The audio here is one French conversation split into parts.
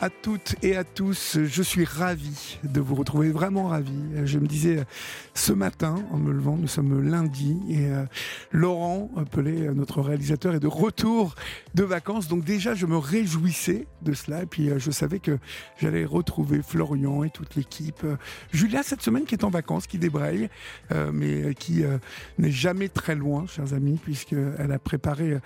À toutes et à tous. Je suis ravi de vous retrouver, vraiment ravi. Je me disais ce matin, en me levant, nous sommes lundi, et euh, Laurent Pelé, notre réalisateur, est de retour de vacances. Donc déjà, je me réjouissais de cela. Et puis, euh, je savais que j'allais retrouver Florian et toute l'équipe. Euh, Julia, cette semaine, qui est en vacances, qui débraye, mais qui n'est jamais très loin, chers amis, puisqu'elle a préparé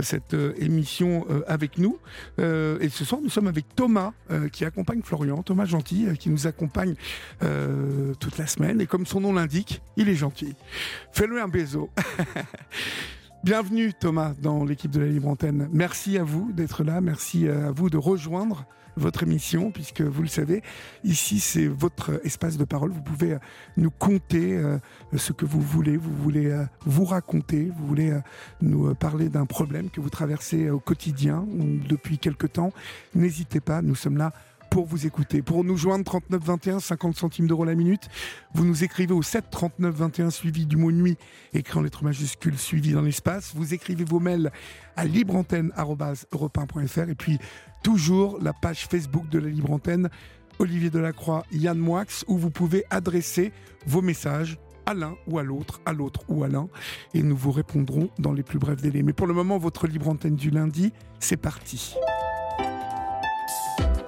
cette émission avec nous. et ce soir, nous sommes avec Thomas, qui accompagne Florian, Thomas Gentil, qui nous accompagne toute la semaine. Et comme son nom l'indique, il est gentil. Fais-le un baiser. Bienvenue Thomas dans l'équipe de la Libre Antenne. Merci à vous d'être là, merci à vous de rejoindre votre émission, puisque vous le savez, ici c'est votre espace de parole. Vous pouvez nous conter euh, ce que vous voulez, vous voulez euh, vous raconter, vous voulez euh, nous parler d'un problème que vous traversez au quotidien ou depuis quelque temps. N'hésitez pas, nous sommes là pour vous écouter. Pour nous joindre 39 21 50 centimes d'euros la minute, vous nous écrivez au 7 39 21 suivi du mot nuit, écrit en lettres majuscules suivi dans l'espace. Vous écrivez vos mails à libreantenne.europe1.fr et puis toujours la page Facebook de la Libre Antenne, Olivier Delacroix, Yann Moix, où vous pouvez adresser vos messages à l'un ou à l'autre, à l'autre ou à l'un, et nous vous répondrons dans les plus brefs délais. Mais pour le moment, votre libre antenne du lundi, c'est parti.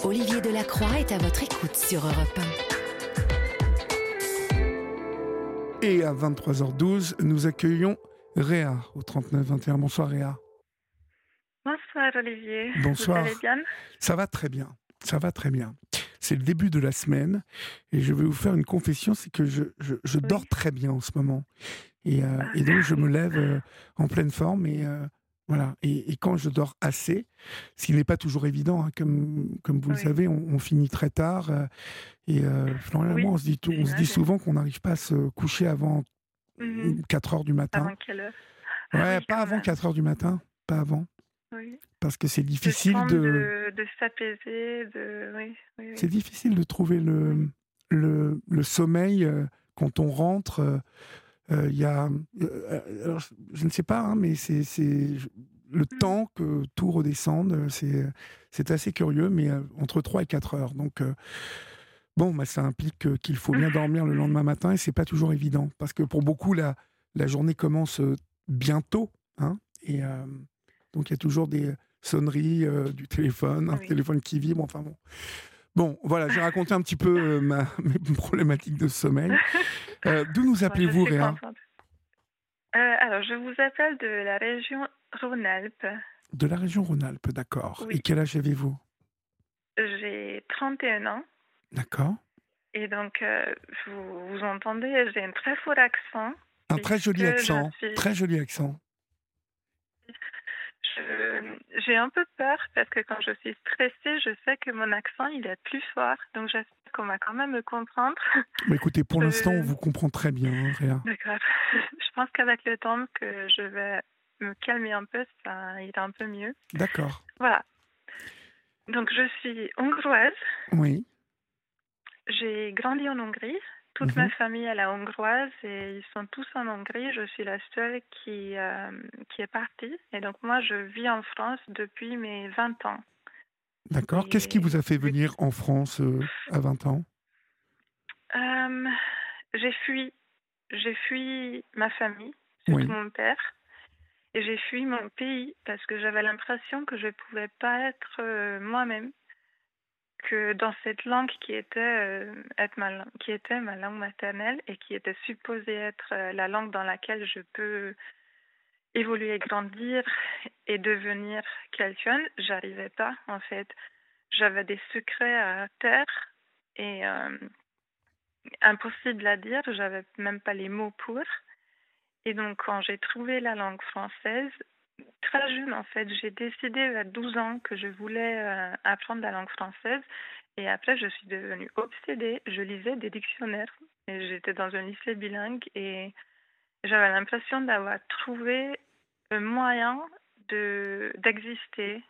Olivier Delacroix est à votre écoute sur Europe 1. Et à 23h12, nous accueillons Réa au 39-21. Bonsoir Réa. Bonsoir Olivier. Bonsoir. Vous allez bien? Ça va très bien. Ça va très bien. C'est le début de la semaine et je vais vous faire une confession, c'est que je, je, dors très bien en ce moment. Et, euh, et donc je me lève euh, en pleine forme et euh, voilà. Et, quand je dors assez, ce qui n'est pas toujours évident, hein, comme, comme vous le savez, on, finit très tard. Euh, et euh, on se dit, on se dit souvent qu'on n'arrive pas à se coucher avant 4 mmh heures du matin. Avant quelle heure? Ah Ouais, pas avant 4 heures du matin. Pas avant. Parce que c'est difficile de... de, s'apaiser. De... C'est difficile de trouver le, le, le sommeil euh, quand on rentre. Euh, euh, il y a, euh, je ne sais pas, hein, mais c'est le mmh. temps que tout redescende, c'est assez curieux, mais euh, entre 3 et 4 heures. Donc, bon, bah, ça implique qu'il faut bien dormir le lendemain matin et c'est pas toujours évident parce que pour beaucoup, la, la journée commence bientôt. Hein, et donc, il y a toujours des sonneries du téléphone, un téléphone qui vibre, enfin bon. Bon, voilà, j'ai raconté un petit peu euh, ma, mes problématiques de sommeil. Euh, d'où nous appelez-vous, Réa euh, Alors, je vous appelle de la région Rhône-Alpes. De la région Rhône-Alpes, d'accord. Et quel âge avez-vous? J'ai 31 ans. D'accord. Et donc, vous, vous entendez, j'ai un très fort accent. Un très joli accent, très joli accent j'ai un peu peur parce que quand je suis stressée, je sais que mon accent il est plus fort. Donc j'espère qu'on va quand même me comprendre. Mais écoutez, pour l'instant, on vous comprend très bien, hein, Réa. D'accord. Je pense qu'avec le temps que je vais me calmer un peu, ça ira un peu mieux. D'accord. Voilà. Donc je suis hongroise. Oui. J'ai grandi en Hongrie. Toute ma mhm. famille est la hongroise et ils sont tous en Hongrie. Je suis la seule qui, euh, qui est partie. Et donc moi, je vis en France depuis mes 20 ans. D'accord. Qu'est-ce qui vous a fait venir en France euh, à 20 ans? Euh, J'ai fui. J'ai fui ma famille, surtout mon père. Et j'ai fui mon pays parce que j'avais l'impression que je ne pouvais pas être moi-même que dans cette langue qui était, euh, ma, qui était ma langue maternelle et qui était supposée être euh, la langue dans laquelle je peux évoluer, grandir et devenir quelqu'un, j'arrivais pas en fait. J'avais des secrets à terre et euh, impossible à dire, j'avais même pas les mots pour. Et donc, quand j'ai trouvé la langue française, très jeune, en fait, j'ai décidé à 12 ans que je voulais euh, apprendre la langue française. Et après, je suis devenue obsédée. Je lisais des dictionnaires. Et j'étais dans un lycée bilingue et j'avais l'impression d'avoir trouvé un moyen de d'exister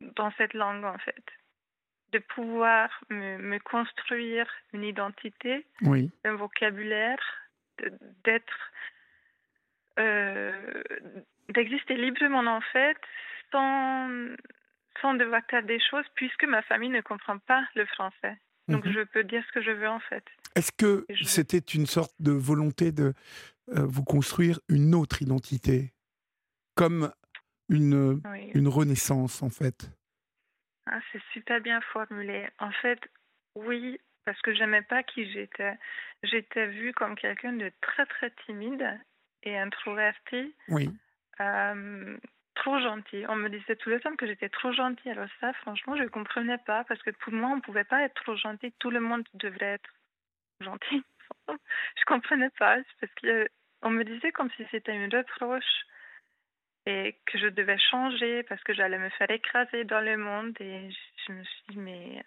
dans cette langue, en fait. De pouvoir me, me construire une identité, oui. un vocabulaire, d'être d'exister librement en fait, sans, sans devoir faire des choses, puisque ma famille ne comprend pas le français. Donc mhm. je peux dire ce que je veux en fait. Est-ce que c'était une sorte de volonté de euh, vous construire une autre identité, comme une, une renaissance en fait? Ah, C'est super bien formulé. En fait, oui, parce que j'aimais pas qui j'étais. J'étais vue comme quelqu'un de très très timide et introverti. Oui. Euh, trop gentil. On me disait tout le temps que j'étais trop gentille. Alors ça, franchement, je ne comprenais pas parce que pour moi, on ne pouvait pas être trop gentil. Tout le monde devrait être gentil. je comprenais pas parce qu'on me disait comme si c'était une reproche et que je devais changer parce que j'allais me faire écraser dans le monde. Et je me suis dit, mais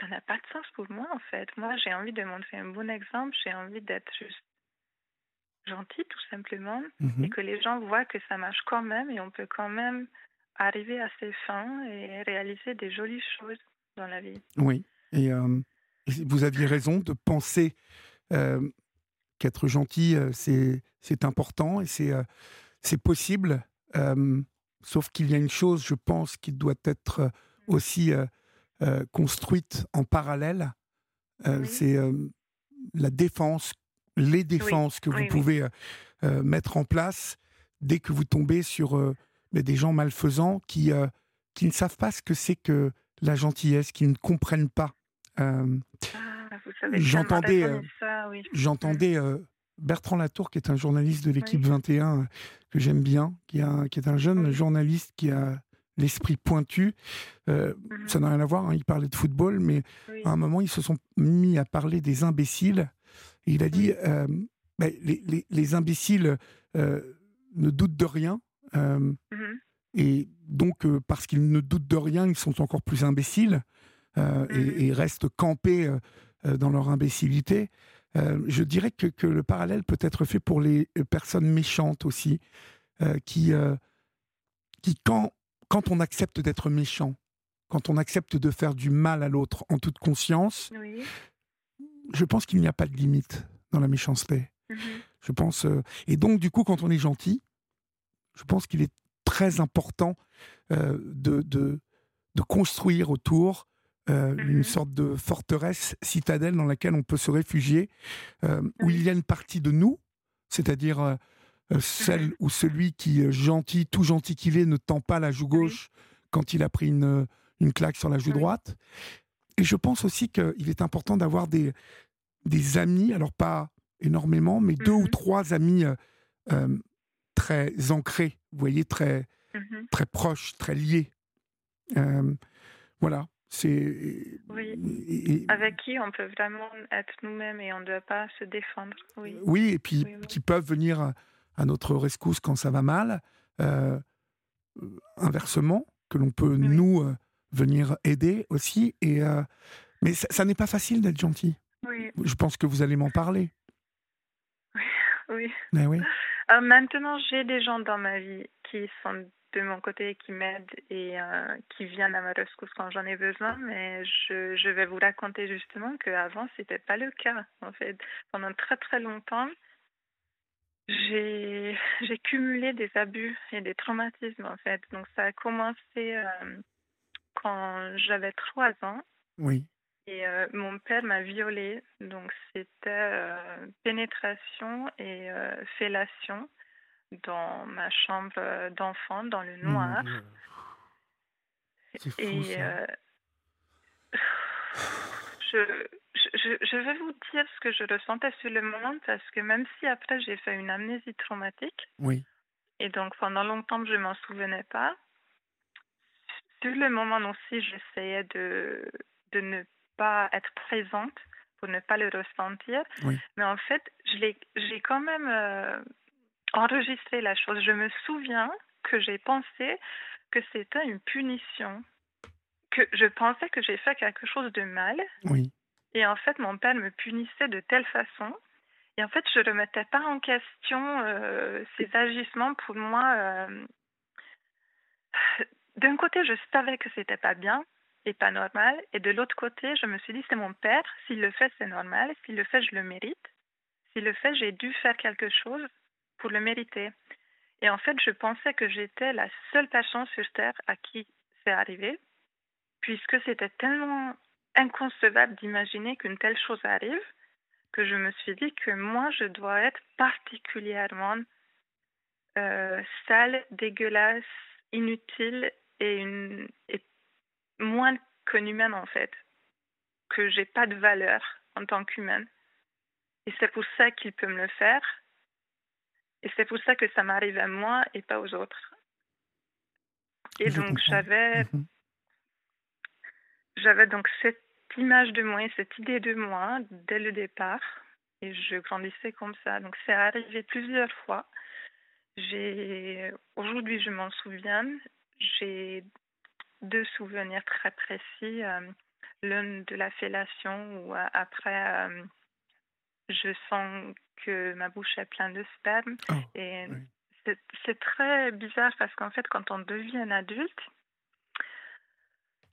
ça n'a pas de sens pour moi en fait. Moi, j'ai envie de montrer un bon exemple. J'ai envie d'être juste gentil tout simplement mhm. et que les gens voient que ça marche quand même et on peut quand même arriver à ses fins et réaliser des jolies choses dans la vie. Oui, et euh, vous aviez raison de penser euh, qu'être gentil, euh, c'est important et c'est c'est possible, sauf qu'il y a une chose, je pense, qui doit être aussi construite en parallèle, c'est la défense les défenses que vous pouvez euh, euh, mettre en place dès que vous tombez sur euh, des gens malfaisants qui, qui ne savent pas ce que c'est que la gentillesse, qui ne comprennent pas. Ah, j'entendais j'entendais Bertrand Latour, qui est un journaliste de l'équipe 21 que j'aime bien, qui, a, qui est un jeune journaliste qui a l'esprit pointu. Mhm. Ça n'a rien à voir, hein, il parlait de football, mais à un moment, ils se sont mis à parler des imbéciles il a dit euh, les, imbéciles euh, ne doutent de rien. Euh, mm-hmm. Et donc, parce qu'ils ne doutent de rien, ils sont encore plus imbéciles mm-hmm. et, restent campés dans leur imbécilité. je dirais que, que, le parallèle peut être fait pour les personnes méchantes aussi, qui, qui quand, quand on accepte d'être méchant, quand on accepte de faire du mal à l'autre en toute conscience, je pense qu'il n'y a pas de limite dans la méchanceté. Mhm. Je pense. Euh, et donc, du coup, quand on est gentil, je pense qu'il est très important euh, de, de, de, construire autour euh, mhm. une sorte de forteresse citadelle dans laquelle on peut se réfugier, où il y a une partie de nous, c'est-à-dire celle mhm. ou celui qui est gentil, tout gentil qu'il est, ne tend pas la joue gauche quand il a pris une, une claque sur la joue droite. Et je pense aussi qu'il est important d'avoir des, des amis, alors pas énormément, mais deux ou mmh trois amis euh, euh, très ancrés, vous voyez, très, mmh très proches, très liés. Euh, voilà. C'est. Oui. Avec qui on peut vraiment être nous-mêmes et on ne doit pas se défendre. Oui, oui et puis qui peuvent venir à notre rescousse quand ça va mal. inversement, que l'on peut nous venir aider aussi. Et, euh, mais ça, n'est pas facile d'être gentil. Oui. Je pense que vous allez m'en parler. Oui. Mais oui. Euh, maintenant, j'ai des gens dans ma vie qui sont de mon côté, qui m'aident et euh, qui viennent à ma rescousse quand j'en ai besoin. Mais je, je vais vous raconter justement qu'avant, ce n'était pas le cas. En fait, pendant très très longtemps, j'ai cumulé des abus et des traumatismes en fait. Donc ça a commencé quand j'avais trois ans. Oui. Et euh, mon père m'a violée. Donc, c'était euh, pénétration et euh, fellation dans ma chambre d'enfant, dans le noir. Fou, et je, je, je, vais vous dire ce que je ressentais sur le moment parce que même si après j'ai fait une amnésie traumatique. Oui. Et donc, pendant longtemps, je ne m'en souvenais pas sur le moment aussi, j'essayais de, de ne pas être présente pour ne pas le ressentir. Mais en fait, j'ai quand même euh, enregistré la chose. Je me souviens que j'ai pensé que c'était une punition, que je pensais que j'ai fait quelque chose de mal. Oui. Et en fait, mon père me punissait de telle façon. Et en fait, je ne remettais pas en question euh, ses agissements. Pour moi, euh, d'un côté, je savais que c'était pas bien et pas normal. Et de l'autre côté, je me suis dit, c'est mon père. S'il le fait, c'est normal. S'il le fait, je le mérite. S'il le fait, j'ai dû faire quelque chose pour le mériter. Et en fait, je pensais que j'étais la seule personne sur Terre à qui c'est arrivé, puisque c'était tellement inconcevable d'imaginer qu'une telle chose arrive, que je me suis dit que moi, je dois être particulièrement euh, sale, dégueulasse, inutile et, une, et moins qu'une humaine en fait, que j'ai pas de valeur en tant qu'humaine. Et c'est pour ça qu'il peut me le faire. Et c'est pour ça que ça m'arrive à moi et pas aux autres. Et donc j'avais mhm. j'avais donc cette image de moi, cette idée de moi dès le départ. Et je grandissais comme ça. Donc c'est arrivé plusieurs fois. J'ai aujourd'hui je m'en souviens. J'ai deux souvenirs très précis. Euh, l'un de la fellation où euh, après euh, je sens que ma bouche est pleine de sperme. Oh, et c'est très bizarre parce qu'en fait, quand on devient un adulte,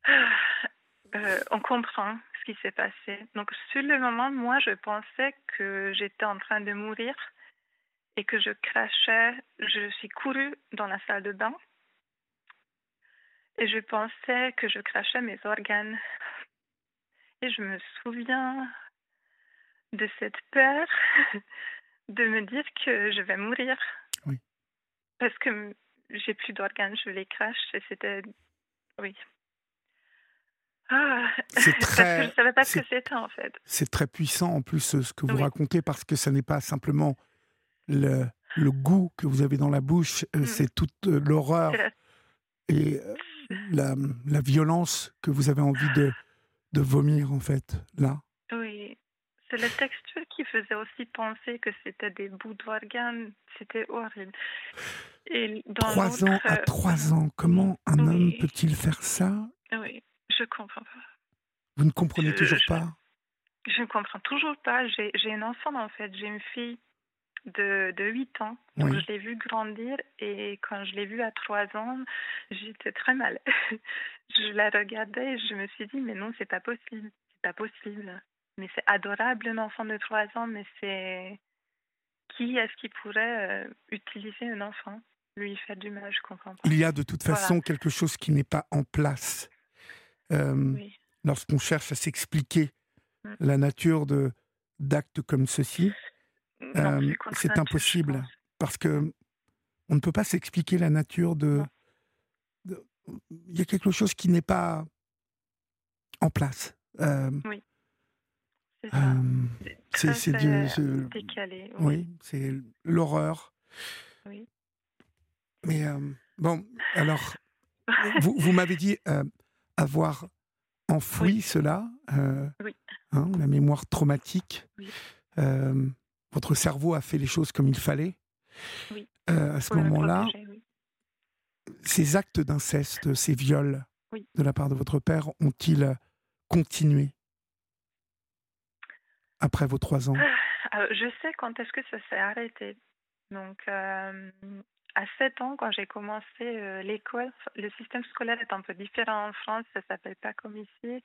euh, on comprend ce qui s'est passé. Donc, sur le moment, moi, je pensais que j'étais en train de mourir et que je crachais. Je suis courue dans la salle de bain et je pensais que je crachais mes organes. Et je me souviens de cette peur de me dire que je vais mourir. Oui. Parce que j'ai plus d'organes, je les crache et c'était. Oui. Ah, c'est très, je ne savais pas ce que c'était en fait. C'est très puissant en plus ce que vous racontez parce que ce n'est pas simplement le, le, goût que vous avez dans la bouche, euh, mm. c'est toute euh, l'horreur et euh, la, la, violence que vous avez envie de, de vomir en fait là? Oui, c'est la texture qui faisait aussi penser que c'était des bouts d'organes. C'était horrible. Et trois ans à trois ans, comment un homme peut-il faire ça? Oui, je comprends pas. Vous ne comprenez toujours pas? Je ne comprends toujours pas. J'ai un enfant en fait. J'ai une fille de, de 8 ans. Donc je l'ai vue grandir et quand je l'ai vue à 3 ans, j'étais très mal. je la regardais et je me suis dit mais non, c'est pas possible. C'est pas possible. Mais c'est adorable un enfant de 3 ans, mais c'est qui est-ce qui pourrait euh, utiliser un enfant, lui faire du mal, je comprends pas. Il y a de toute façon quelque chose qui n'est pas en place. Euh, lorsqu'on cherche à s'expliquer mm. la nature de d'actes comme ceci, euh, c'est impossible parce que on ne peut pas s'expliquer la nature de, Il y a quelque chose qui n'est pas en place. oui. C'est c'est décalé. Oui, c'est l'horreur. Oui. Mais bon, alors, vous, vous m'avez dit avoir enfoui cela, oui. hein, la mémoire traumatique. Oui. Votre cerveau a fait les choses comme il fallait. Oui. à ce moment-là, ces actes d'inceste, ces viols de la part de votre père ont-ils continué après vos trois ans? Ah, Je sais quand est-ce que ça s'est arrêté. Donc, euh, à 7 ans, quand j'ai commencé euh, l'école, le système scolaire est un peu différent en France, ça s'appelle pas comme ici,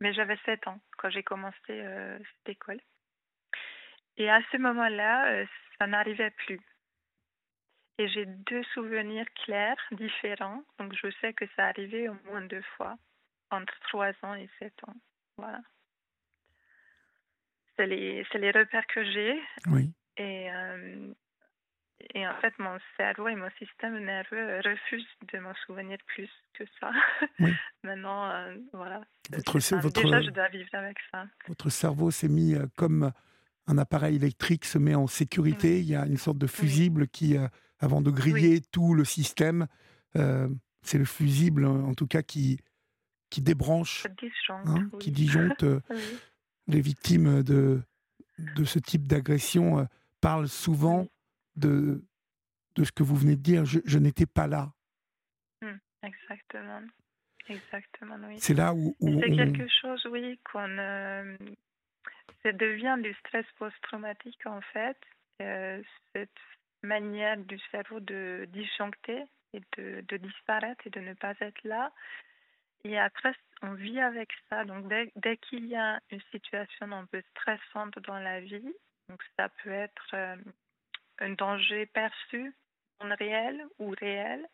mais j'avais 7 ans quand j'ai commencé euh, cette école. Et à ce moment-là, ça n'arrivait plus. Et j'ai deux souvenirs clairs, différents. Donc, je sais que ça arrivait au moins deux fois, entre 3 ans et 7 ans. Voilà c'est les, les, repères que j'ai. Oui. Et, euh, et en fait, mon cerveau et mon système nerveux refusent de m'en souvenir plus que ça. Oui. Maintenant, euh, voilà. Votre, votre, déjà, je dois vivre avec ça. Votre cerveau s'est mis euh, comme un appareil électrique se met en sécurité. Il y a une sorte de fusible qui, avant de griller tout le système, c'est le fusible, en tout cas, qui, qui débranche, hein, qui disjoncte les victimes de, de ce type d'agression euh, parlent souvent de, de ce que vous venez de dire. Je, n'étais pas là. Hmm, exactement. Exactement, oui. C'est là où. c'est quelque chose, oui, qu'on. Euh, ça devient du stress post-traumatique, en fait. Euh, cette manière du cerveau de disjoncter et de, disparaître et de ne pas être là. Et après, on vit avec ça. Donc, dès, dès qu'il y a une situation un peu stressante dans la vie, donc ça peut être euh, un danger perçu, non réel ou réel,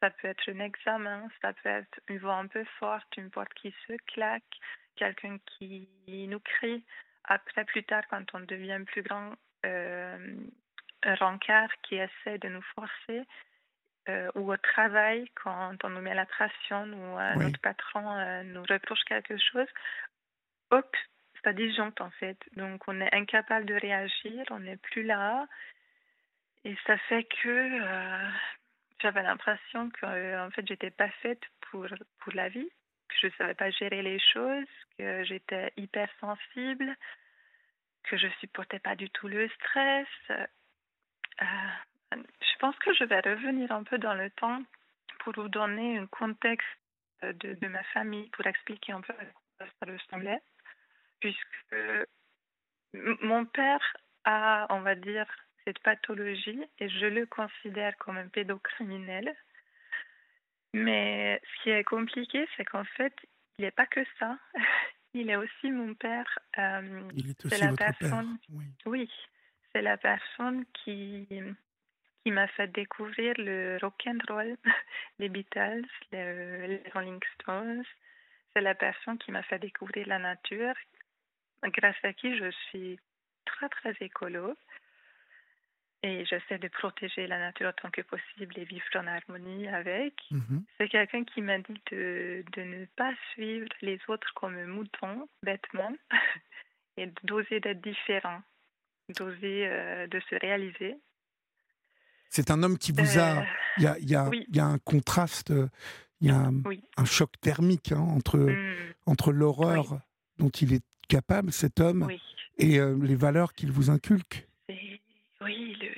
ça peut être un examen, ça peut être une voix un peu forte, une porte qui se claque, quelqu'un qui nous crie. Après, plus tard, quand on devient plus grand, euh, un rencard qui essaie de nous forcer, euh, ou au travail, quand on nous met la pression ou notre patron euh, nous reproche quelque chose, hop, ça disjoncte en fait. Donc on est incapable de réagir, on n'est plus là. Et ça fait que j'avais l'impression que euh, en fait j'étais pas faite pour pour la vie, que je savais pas gérer les choses, que j'étais hypersensible, que je supportais pas du tout le stress. Euh, je pense que je vais revenir un peu dans le temps pour vous donner un contexte de, de ma famille, pour expliquer un peu à quoi ça ressemblait, puisque mon père a, on va dire, cette pathologie et je le considère comme un pédocriminel. Mais ce qui est compliqué, c'est qu'en fait, il n'est pas que ça. Il est aussi mon père. Euh, il est aussi la votre personne, père. Oui, oui c'est la personne qui, qui m'a fait découvrir le rock and roll, les Beatles, les Rolling Stones. C'est la personne qui m'a fait découvrir la nature, grâce à qui je suis très très écolo. Et j'essaie de protéger la nature autant que possible et vivre en harmonie avec. Mhm. C'est quelqu'un qui m'a dit de, de, ne pas suivre les autres comme un mouton, bêtement, et d'oser d'être différent, d'oser euh, de se réaliser. C'est un homme qui vous a. Euh, il y a, y, a, y a, un contraste, il y a un, choc thermique hein, entre, hmm. entre l'horreur dont il est capable, cet homme, et euh, les valeurs qu'il vous inculque. Oui, le,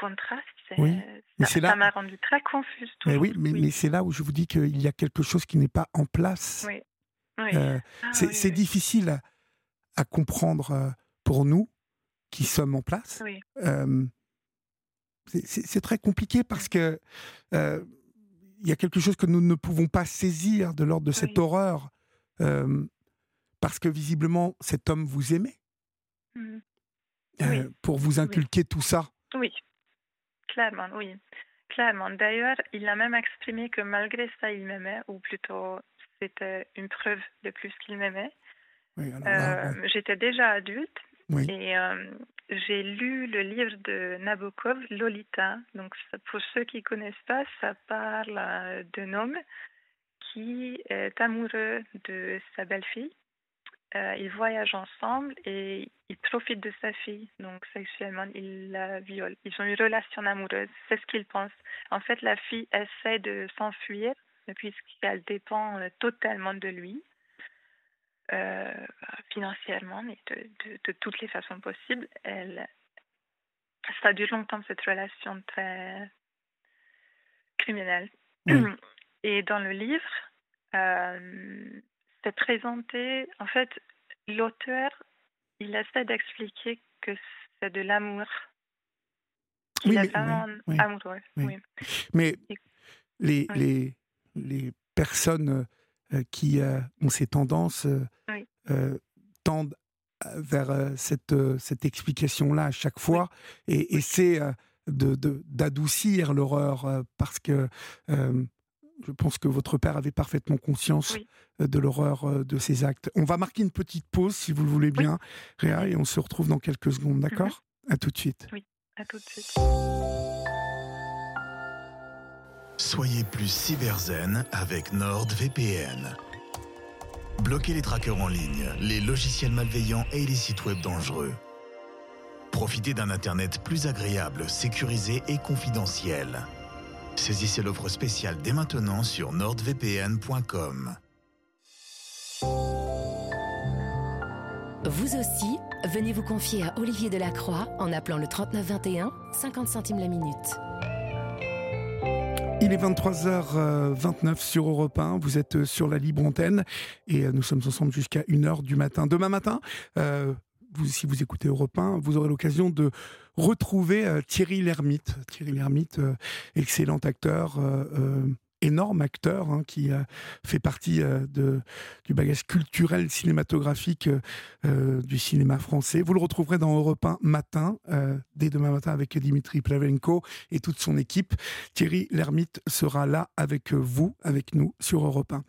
contraste, oui. ça m'a rendu très confuse. Mais oui, mais, c'est là où je vous dis qu'il y a quelque chose qui n'est pas en place. Oui. Euh, ah c'est difficile à, comprendre euh, pour nous qui sommes en place. Euh, c'est très compliqué parce que il y a quelque chose que nous ne pouvons pas saisir de l'ordre de cette horreur parce que visiblement cet homme vous aimait. Mmh. Euh, pour vous inculquer tout ça. Oui, clairement, oui. Clairement. D'ailleurs, il a même exprimé que malgré ça, il m'aimait, ou plutôt c'était une preuve de plus qu'il m'aimait. Euh, j'étais déjà adulte et euh, j'ai lu le livre de Nabokov, Lolita. Donc, pour ceux qui ne connaissent pas, ça parle d'un homme qui est amoureux de sa belle-fille euh, ils voyagent ensemble et ils profitent de sa fille. Donc, sexuellement, ils la violent. Ils ont une relation amoureuse. C'est ce qu'ils pensent. En fait, la fille essaie de s'enfuir puisqu'elle dépend euh, totalement de lui, euh, financièrement et de, de, toutes les façons possibles. Elle, ça dure longtemps, cette relation très criminelle. Et dans le livre, c'est présenté, en fait, l'auteur, il essaie d'expliquer que c'est de l'amour. Il est vraiment amoureux. Mais les, les, les personnes euh, qui euh, ont ces tendances euh, tendent vers cette, cette explication-là à chaque fois. Et essaient d'adoucir de, l'horreur parce que je pense que votre père avait parfaitement conscience euh, de l'horreur euh, de ces actes. On va marquer une petite pause, si vous le voulez bien, Réa, et on se retrouve dans quelques secondes, mhm. d'accord? À tout de suite. Oui, à tout de suite. Soyez plus cyberzen avec NordVPN. Bloquez les trackers en ligne, les logiciels malveillants et les sites web dangereux. Profitez d'un Internet plus agréable, sécurisé et confidentiel. Saisissez l'offre spéciale dès maintenant sur nordvpn.com. Vous aussi, venez vous confier à Olivier Delacroix en appelant le 3921, 50 centimes la minute. Il est 23h29 sur Europe 1, vous êtes sur la libre antenne et nous sommes ensemble jusqu'à 1h du matin. Demain matin, euh, vous, si vous écoutez Europe 1, vous aurez l'occasion de retrouver euh, Thierry Lhermitte. Thierry Lhermitte, euh, excellent acteur, euh, énorme acteur hein, qui fait partie du bagage culturel cinématographique du cinéma français. Vous le retrouverez dans Europe 1 matin, dès demain matin avec Dimitri Plavenko et toute son équipe. Thierry Lhermitte sera là avec vous, avec nous sur Europe 1.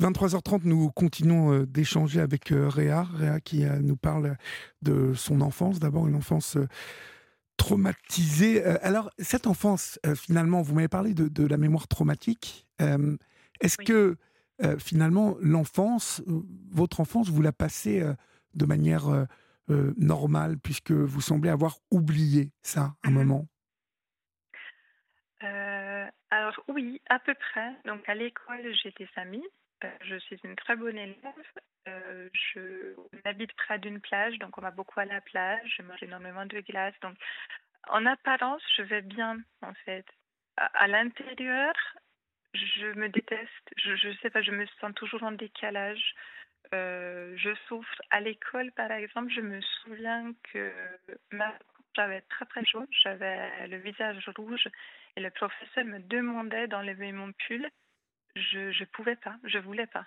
23h30, nous continuons euh, d'échanger avec euh, Réa, Réa qui euh, nous parle de son enfance, d'abord une enfance traumatisée. Alors, cette enfance, finalement, vous m'avez parlé de, la mémoire traumatique. Est-ce que, finalement, l'enfance, votre enfance, vous la passez de manière normale, puisque vous semblez avoir oublié ça un mmh moment? Alors oui, à peu près. Donc à l'école, j'ai des amis je suis une très bonne élève. Euh, je habite près d'une plage, donc on va beaucoup à la plage. Je mange énormément de glace. Donc, en apparence, je vais bien, en fait. À, l'intérieur, je me déteste. Je ne sais pas, je me sens toujours en décalage. Euh, je souffre. À l'école, par exemple, je me souviens que j'avais très très chaud, j'avais le visage rouge et le professeur me demandait d'enlever mon pull je ne pouvais pas, je voulais pas.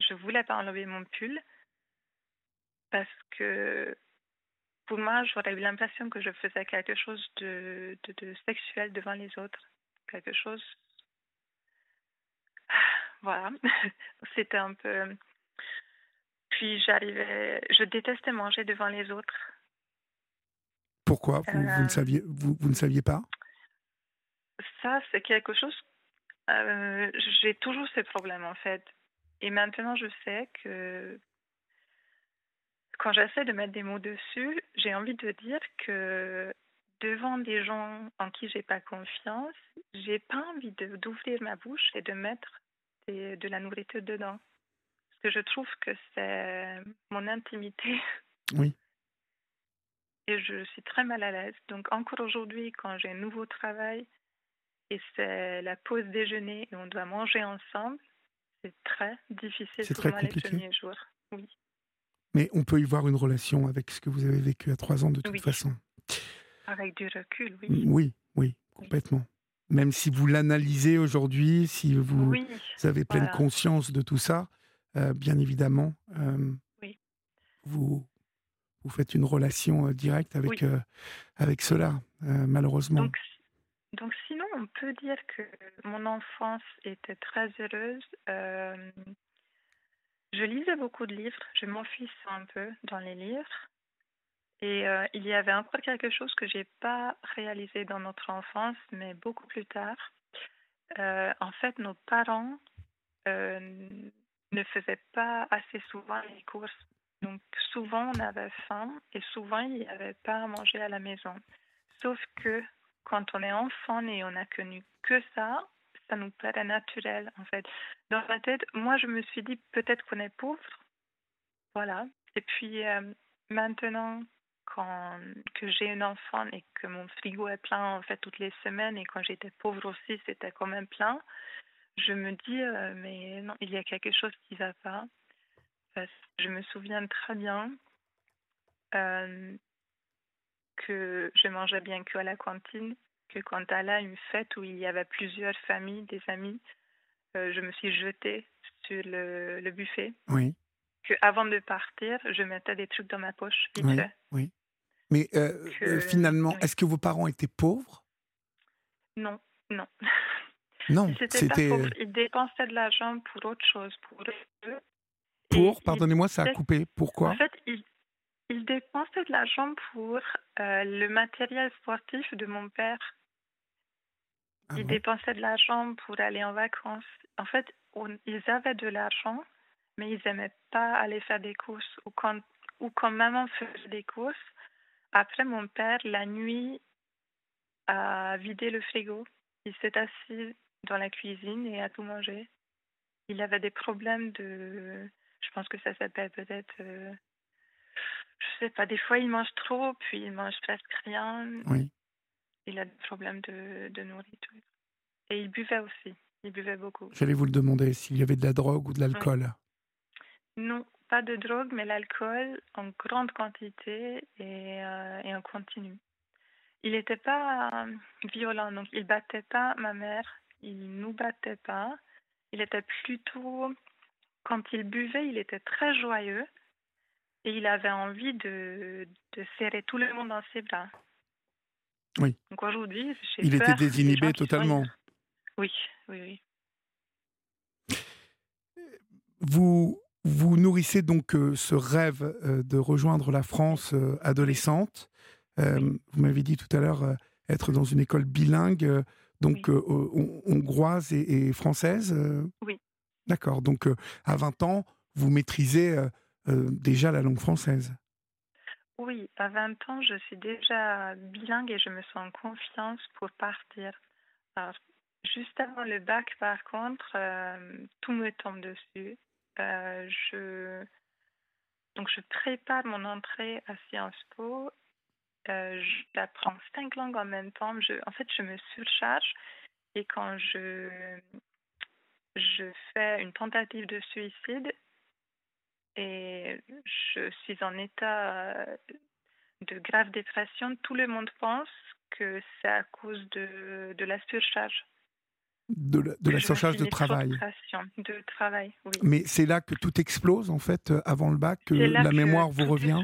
Je voulais pas enlever mon pull parce que pour moi, j'aurais eu l'impression que je faisais quelque chose de, de, sexuel devant les autres. Quelque chose. Voilà. C'était un peu. Puis j'arrivais. Je détestais manger devant les autres. Pourquoi? Vous, vous, ne euh. saviez, vous, vous ne saviez pas? Ça, c'est quelque chose euh, j'ai toujours ces problèmes en fait. Et maintenant, je sais que quand j'essaie de mettre des mots dessus, j'ai envie de dire que devant des gens en qui j'ai pas confiance, j'ai pas envie d'ouvrir ma bouche et de mettre de la nourriture dedans. Parce que je trouve que c'est mon intimité. Oui. Et je suis très mal à l'aise. Donc encore aujourd'hui, quand j'ai un nouveau travail, et c'est la pause déjeuner et on doit manger ensemble. C'est très difficile pour très moi les premiers jours. Oui. Mais on peut y voir une relation avec ce que vous avez vécu à trois ans de toute façon. Avec du recul, oui. Mm, oui, oui, complètement. Même si vous l'analysez aujourd'hui, si vous, avez pleine conscience de tout ça, euh, bien évidemment, euh, vous, vous faites une relation euh, directe avec, avec cela, malheureusement. Donc, donc sinon, on peut dire que mon enfance était très heureuse. Euh, je lisais beaucoup de livres, je m'enfuis un peu dans les livres. Et euh, il y avait encore quelque chose que j'ai pas réalisé dans notre enfance, mais beaucoup plus tard. Euh, en fait, nos parents ne faisaient pas assez souvent les courses. Donc souvent on avait faim et souvent il n'y avait pas à manger à la maison. Sauf que quand on est enfant et on n'a connu que ça, ça nous paraît naturel en fait. Dans ma tête, moi je me suis dit peut-être qu'on est pauvre, voilà. Et puis euh, maintenant quand que j'ai un enfant et que mon frigo est plein en fait toutes les semaines et quand j'étais pauvre aussi c'était quand même plein, je me dis euh, mais non il y a quelque chose qui va pas. je me souviens très bien. Euh, que je mangeais bien que à la cantine, que quand elle a une fête où il y avait plusieurs familles, des amis, euh, je me suis jetée sur le, le, buffet. Oui. Que avant de partir, je mettais des trucs dans ma poche. oui, oui. Mais euh, euh, finalement, est-ce que vos parents étaient pauvres? Non, non. Non, c'était. Ils dépensaient de l'argent pour autre chose, pour eux. Pour, pardonnez-moi, ça a coupé. Pourquoi? En fait, ils, il dépensait de l'argent pour euh, le matériel sportif de mon père. Ah il dépensait de l'argent pour aller en vacances. En fait, ils avaient de l'argent, mais ils n'aimaient pas aller faire des courses. Ou quand, ou quand maman faisait des courses, après mon père, la nuit, a vidé le frigo. Il s'est assis dans la cuisine et a tout mangé. Il avait des problèmes de... Je pense que ça s'appelle peut-être... Euh, je sais pas, des fois il mange trop, puis il mange presque rien. Oui. Il a des problèmes de, de nourriture. Et il buvait aussi. Il buvait beaucoup. J'allais vous le demander s'il y avait de la drogue ou de l'alcool. Non, pas de drogue, mais l'alcool en grande quantité et, euh, et en continu. Il n'était pas euh, violent, donc il battait pas ma mère, il nous battait pas. Il était plutôt, quand il buvait, il était très joyeux et il avait envie de, de serrer tout le monde dans ses bras. Oui. Donc aujourd'hui, il était désinhibé totalement. Oui, oui, oui. Vous, vous nourrissez donc euh, ce rêve euh, de rejoindre la France euh, adolescente. Vous m'avez dit tout à l'heure être dans une école bilingue, donc hongroise et, française. Oui. D'accord. Donc à 20 ans, vous maîtrisez déjà la langue française. Oui, à 20 ans, je suis déjà bilingue et je me sens en confiance pour partir. juste avant le bac, par contre, tout me tombe dessus. Euh, je, donc je prépare mon entrée à Sciences Po. Euh, j'apprends cinq langues en même temps. En fait, je me surcharge et quand je fais une tentative de suicide et je suis en état de grave dépression, tout le monde pense que c'est à cause de, de la surcharge de la, de la surcharge de travail. De travail oui. Mais c'est là que tout explose, en fait, euh, avant le bac, que la mémoire vous revient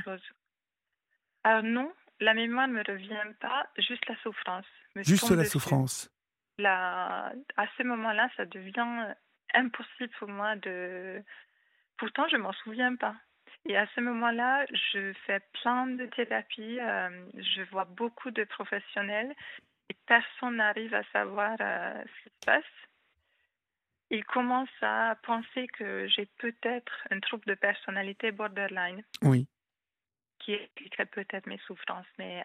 Alors non, la mémoire ne me revient pas, juste la souffrance. Juste la souffrance. La... À ce moment-là, ça devient impossible pour moi de... Pourtant, je m'en souviens pas. Et à ce moment-là, je fais plein de thérapies, euh, je vois beaucoup de professionnels et personne n'arrive à savoir euh, ce qui se passe. Il commence à penser que j'ai peut-être un trouble de personnalité borderline. Oui. Qui expliquerait peut-être mes souffrances. Mais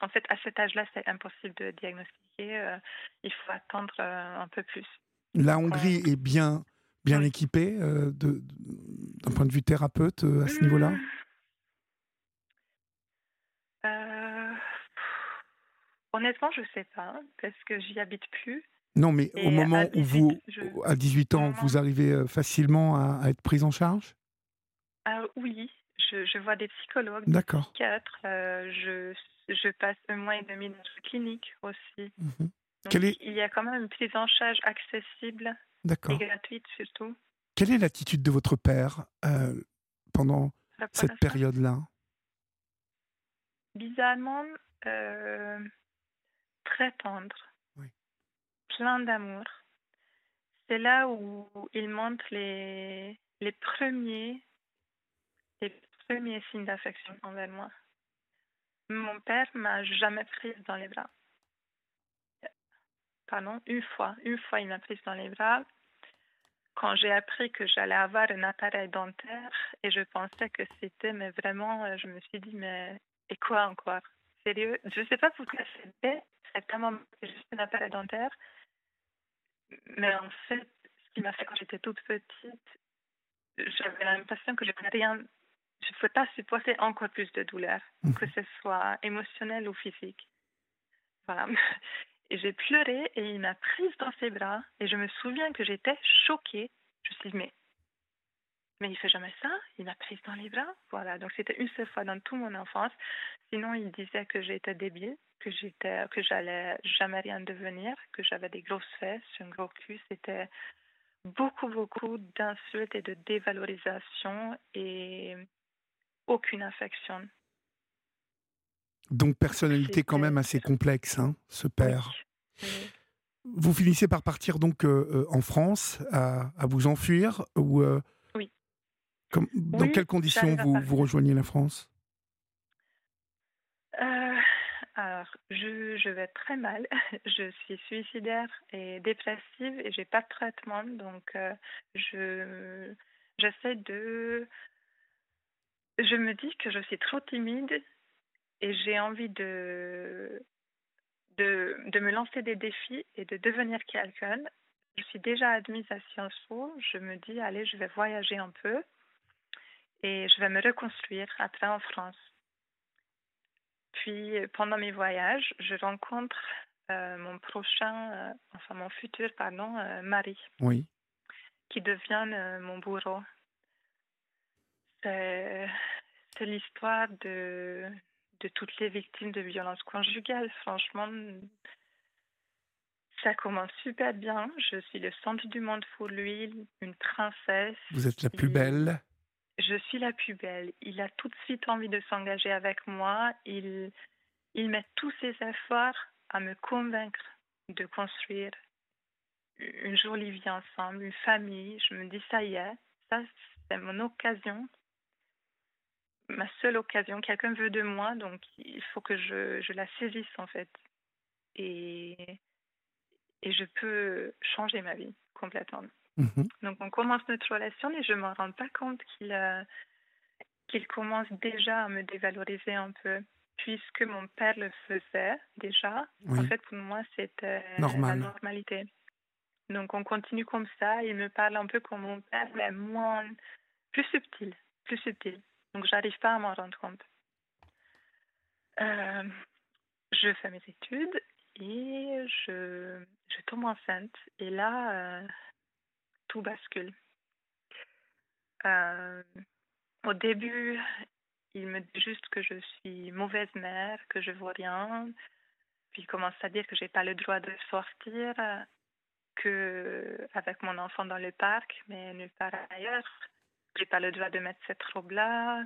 en fait, à cet âge-là, c'est impossible de diagnostiquer. Euh, il faut attendre un peu plus. La Hongrie est bien, bien équipée d'un point de vue thérapeute à ce niveau-là? Honnêtement, je ne sais pas, parce que j'y habite plus. Non, mais au moment où vous, à 18 ans, vous arrivez euh, facilement à, être prise en charge? Oui, je, vois des psychologues, des psychiatres. Euh, je, je, passe un mois et demi dans une clinique aussi. Mhm. Il y a quand même une prise en charge accessible et gratuite surtout. Quelle est l'attitude de votre père euh, pendant cette période-là? Bizarrement, très tendre, plein d'amour. C'est là où il montre les, les premiers les premiers signes d'affection envers moi. Mon père m'a jamais prise dans les bras. Pardon, une fois, une fois il m'a prise dans les bras quand j'ai appris que j'allais avoir un appareil dentaire et je pensais que c'était, mais vraiment, je me suis dit, mais et quoi encore? Sérieux? Je ne sais pas pourquoi c'était, vraiment juste un appareil dentaire. Mais en fait, ce qui m'a fait quand j'étais toute petite, j'avais l'impression que je ne rien, je ne pouvais pas supporter encore plus de douleur, mhm. que ce soit émotionnel ou physique. Voilà. Et j'ai pleuré et il m'a prise dans ses bras et je me souviens que j'étais choquée. Je me suis dit, mais, mais il fait jamais ça, il m'a prise dans les bras? Voilà, donc c'était une seule fois dans toute mon enfance. Sinon, il disait que j'étais débile que j'étais, que j'allais jamais rien devenir, que j'avais des grosses fesses, un gros cul. C'était beaucoup, beaucoup d'insultes et de dévalorisation et aucune affection. Donc personnalité quand même assez complexe, hein, ce père. Vous finissez par partir donc euh, euh, en France, à, à, vous enfuir ou euh, Oui. Comme, dans quelles conditions vous, vous rejoignez la France? Alors, je, je, vais très mal. Je suis suicidaire et dépressive et j'ai pas de traitement. Donc, je j'essaie de. Je me dis que je suis trop timide et j'ai envie de, de, de me lancer des défis et de devenir quelqu'un. Je suis déjà admise à Sciences Po. Je me dis, allez, je vais voyager un peu et je vais me reconstruire après en France. puis, pendant mes voyages, je rencontre mon prochain, enfin mon futur, pardon, mari. Oui. Qui devient mon bourreau. C'est l'histoire de, de toutes les victimes de violences conjugales. Franchement, ça commence super bien. Je suis le centre du monde pour lui, une princesse. Vous êtes la plus belle Je suis la plus belle. Il a tout de suite envie de s'engager avec moi. Il, il met tous ses efforts à me convaincre de construire une jolie vie ensemble, une famille. Je me dis, ça y est, ça, c'est mon occasion ma seule occasion. Quelqu'un veut de moi, donc il faut que je, je la saisisse en fait. Et, et je peux changer ma vie complètement. Mhm. Donc on commence notre relation et je ne me rends pas compte qu'il euh, qu'il commence déjà à me dévaloriser un peu, puisque mon père le faisait déjà. En fait, pour moi, c'était la normalité. Donc on continue comme ça. Il me parle un peu comme mon père, mais moins, plus subtil, plus subtil. Donc, j'arrive pas à m'en rendre compte. Euh, je fais mes études et je, je tombe enceinte. Et là, euh, tout bascule. Euh, au début, il me dit juste que je suis mauvaise mère, que je vois rien. Puis il commence à dire que j'ai pas le droit de sortir, que avec mon enfant dans le parc, mais nulle part ailleurs j'ai pas le droit de mettre cette robe-là,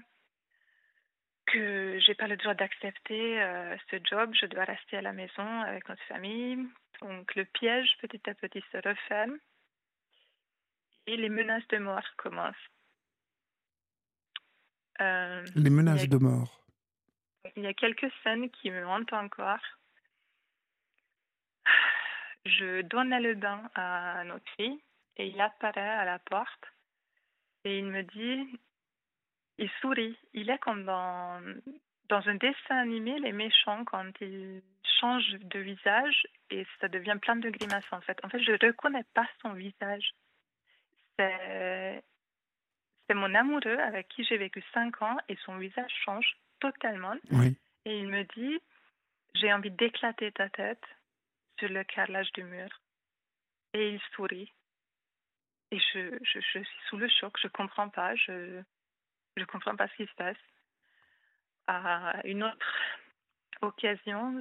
que j'ai pas le droit d'accepter euh, ce job, je dois rester à la maison avec notre famille. Donc le piège petit à petit se referme et les menaces de mort commencent. Euh, les menaces de mort. Il y a quelques scènes qui me hantent encore. Je donne le bain à notre fille et il apparaît à la porte et il me dit, il sourit. Il est comme dans, dans un dessin animé, les méchants, quand ils changent de visage et ça devient plein de grimaces en fait. En fait, je ne reconnais pas son visage. C'est, mon amoureux avec qui j'ai vécu cinq ans et son visage change totalement. Et il me dit, j'ai envie d'éclater ta tête sur le carrelage du mur. Et il sourit. Et je, suis sous le choc, je ne comprends pas, je ne comprends pas ce qui se passe. À une autre occasion,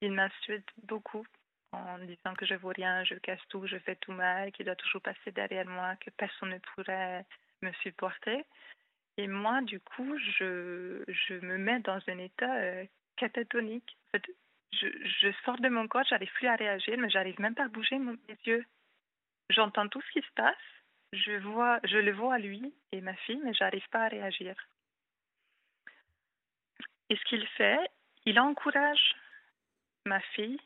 il m'insulte beaucoup en disant que je ne vaux rien, je casse tout, je fais tout mal, qu'il doit toujours passer derrière moi, que personne ne pourrait me supporter. Et moi, du coup, je, me mets dans un état euh, catatonique. Je, je, sors de mon corps, j'arrive plus à réagir, mais j'arrive même pas à bouger mes yeux. J'entends tout ce qui se passe, je, le vois lui et ma fille, mais j'arrive pas à réagir. Et ce qu'il fait, il encourage ma fille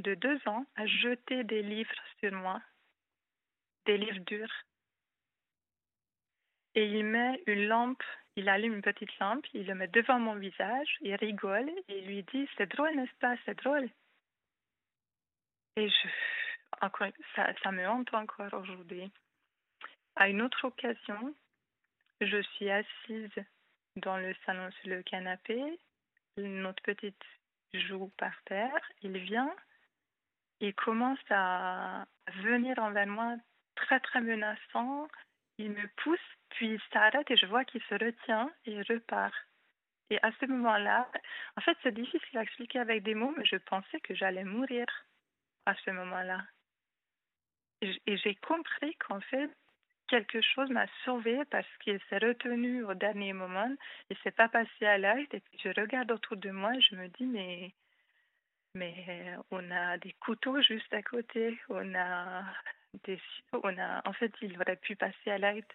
de deux ans à jeter des livres sur moi, des livres durs. Et il met une lampe, il allume une petite lampe, il le met devant mon visage, il rigole et il lui dit C'est drôle, n'est-ce pas? C'est drôle. Et je, ça, ça me hante encore aujourd'hui. À une autre occasion, je suis assise dans le salon sur le canapé, notre petite joue par terre, il vient, il commence à venir envers moi très très menaçant, il me pousse, puis il s'arrête et je vois qu'il se retient et repart. Et à ce moment-là, en fait c'est difficile à expliquer avec des mots, mais je pensais que j'allais mourir à ce moment-là et j'ai compris qu'en fait, quelque chose m'a sauvé parce qu'il s'est retenu au dernier moment. Il s'est pas passé à l'acte. Et puis je regarde autour de moi je me dis, mais, mais on a des couteaux juste à côté. On a des On a, en fait, il aurait pu passer à l'acte.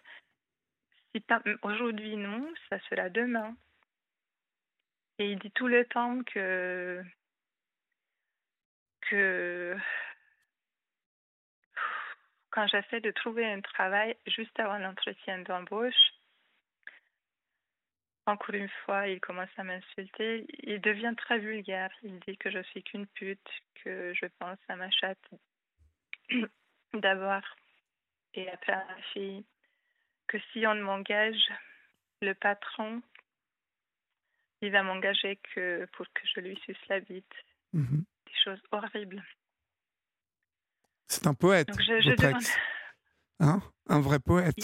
Aujourd'hui, non, ça sera demain. Et il dit tout le temps que que quand j'essaie de trouver un travail juste avant l'entretien d'embauche, encore une fois, il commence à m'insulter. Il devient très vulgaire. Il dit que je suis qu'une pute, que je pense à ma chatte d'abord et après à ma fille. Que si on m'engage, le patron il va m'engager que pour que je lui suce la bite. Mhm. Des choses horribles. C'est un poète, votre Hein? Un vrai poète.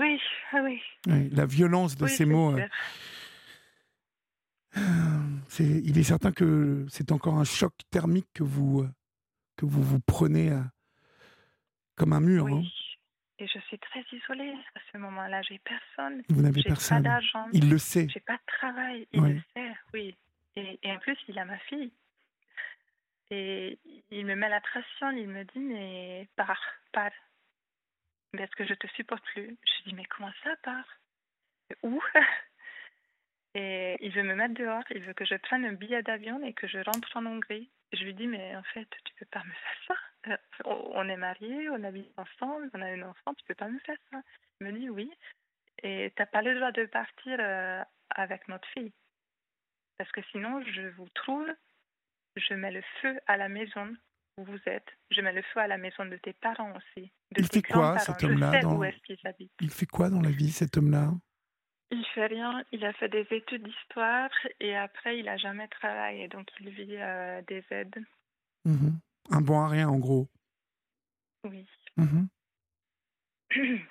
Oui, ah oui. La violence de ces mots. Euh, il est certain que c'est encore un choc thermique que vous, euh, que vous vous prenez à, comme un mur. Oui. Hein. Et je suis très isolée à ce moment-là. J'ai personne. Vous n'avez personne. Pas d'argent. Il le sait. J'ai pas de travail. Il le sait, oui. Et, et, en plus, il a ma fille. Et il me met la pression. Il me dit mais pars, pars. Parce que je te supporte plus? Je dis mais comment ça part Où? Et il veut me mettre dehors, il veut que je prenne un billet d'avion et que je rentre en Hongrie. Je lui dis, mais en fait, tu peux pas me faire ça. Euh, on est mariés, on habite ensemble, on a un enfant, tu peux pas me faire ça. Il me dit oui. Et tu n'as pas le droit de partir euh, avec notre fille. Parce que sinon, je vous trouve, je mets le feu à la maison où vous êtes. Je mets le feu à la maison de tes parents aussi. il fait quoi, cet homme-là dans... Il fait quoi dans la vie, cet homme-là? Il fait rien. Il a fait des études d'histoire et après, il a jamais travaillé. Donc, il vit euh, des aides. Mhm. Un bon à rien, en gros. Oui. Mhm.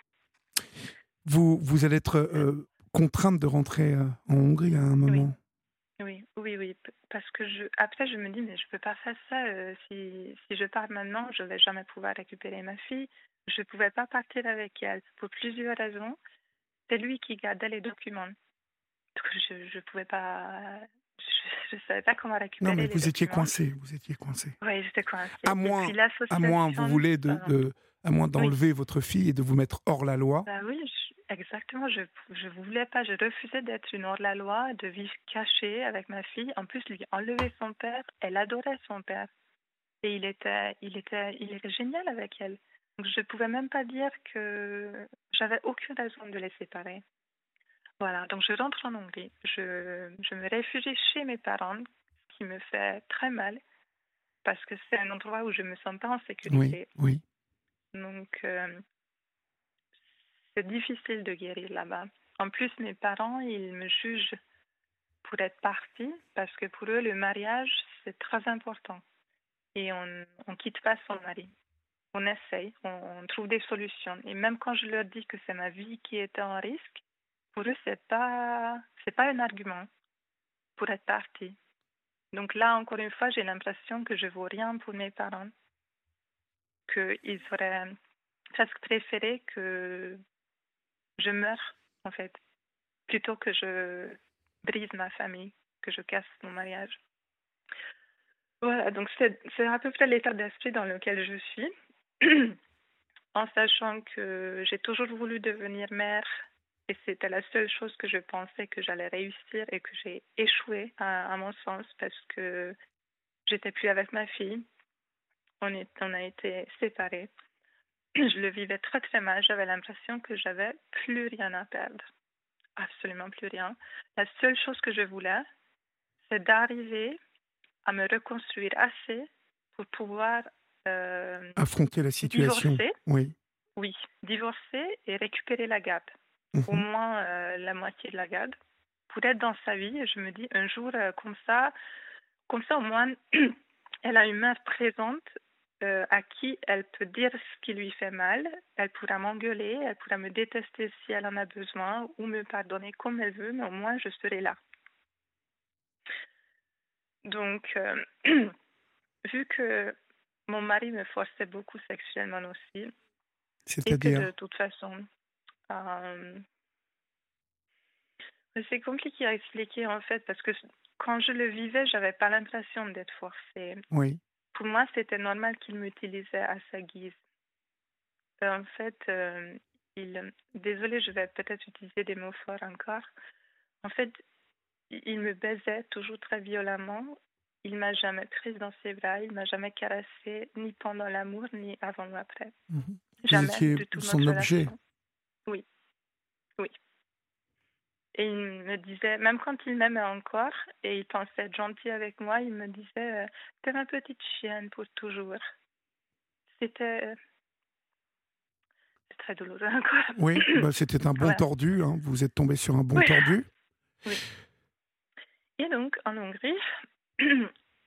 vous, vous allez être euh, contrainte de rentrer euh, en Hongrie à un moment. Oui. Oui, oui, Parce que je, après, je me dis, mais je peux pas faire ça. si, si je pars maintenant, je vais jamais pouvoir récupérer ma fille. Je ne pouvais pas partir avec elle pour plusieurs raisons. C'est lui qui gardait les documents. Je ne pouvais pas. Je ne savais pas comment récupérer. Non, mais vous étiez coincé. Vous étiez coincé. Oui, j'étais coincé. À moins, à moins, vous voulez de, à moins d'enlever votre fille et de vous mettre hors la loi. Bah oui, exactement. Je ne voulais pas. Je refusais d'être une hors la loi, de vivre cachée avec ma fille. En plus, lui enlever son père. Elle adorait son père. Et il était, il était, il était génial avec elle. Donc, je ne pouvais même pas dire que j'avais aucune raison de les séparer. Voilà, donc je rentre en Hongrie. Je, je me réfugie chez mes parents, ce qui me fait très mal, parce que c'est un endroit où je ne me sens pas en sécurité. Oui, oui. Donc, euh, c'est difficile de guérir là-bas. En plus, mes parents, ils me jugent pour être partie, parce que pour eux, le mariage, c'est très important. Et on ne quitte pas son mari on essaye, on, trouve des solutions. Et même quand je leur dis que c'est ma vie qui est en risque, pour eux, c'est pas, c'est pas un argument pour être parti. Donc là, encore une fois, j'ai l'impression que je vaux rien pour mes parents, qu'ils auraient presque préféré que je meure, en fait, plutôt que je brise ma famille, que je casse mon mariage. Voilà, donc c'est à peu près l'état d'esprit dans lequel je suis. en sachant que j'ai toujours voulu devenir mère et c'était la seule chose que je pensais que j'allais réussir et que j'ai échoué à, mon sens parce que j'étais plus avec ma fille. On a été séparés. Je le vivais très très mal. J'avais l'impression que j'avais plus rien à perdre. Absolument plus rien. La seule chose que je voulais, c'est d'arriver à me reconstruire assez pour pouvoir euh, Affronter la situation. Divorcer, oui. Oui, divorcer et récupérer la garde. Mhm. Au moins euh, la moitié de la garde. Pour être dans sa vie, je me dis un jour euh, comme ça, comme ça au moins, elle a une mère présente à qui elle peut dire ce qui lui fait mal. Elle pourra m'engueuler, elle pourra me détester si elle en a besoin ou me pardonner comme elle veut, mais au moins je serai là. Donc, vu que mon mari me forçait beaucoup sexuellement aussi. C'est-à-dire De toute façon. Euh, c'est compliqué à expliquer en fait parce que quand je le vivais, j'avais pas l'impression d'être forcée. Oui. Pour moi, c'était normal qu'il m'utilisait à sa guise. En fait, euh, il. Désolée, je vais peut-être utiliser des mots forts encore. En fait, il me baisait toujours très violemment il m'a jamais prise dans ses bras, il m'a jamais caressé, ni pendant l'amour, ni avant ou après. Mhm. Jamais de tout son objet. Oui, oui. Et il me disait, même quand il m'aimait encore et il pensait être gentil avec moi, il me disait euh, T'es ma petite chienne pour toujours. C'était. très douloureux encore. Oui, bah, c'était un bon tordu. Hein. Vous êtes tombé sur un bon tordu. Oui. Et donc, en Hongrie,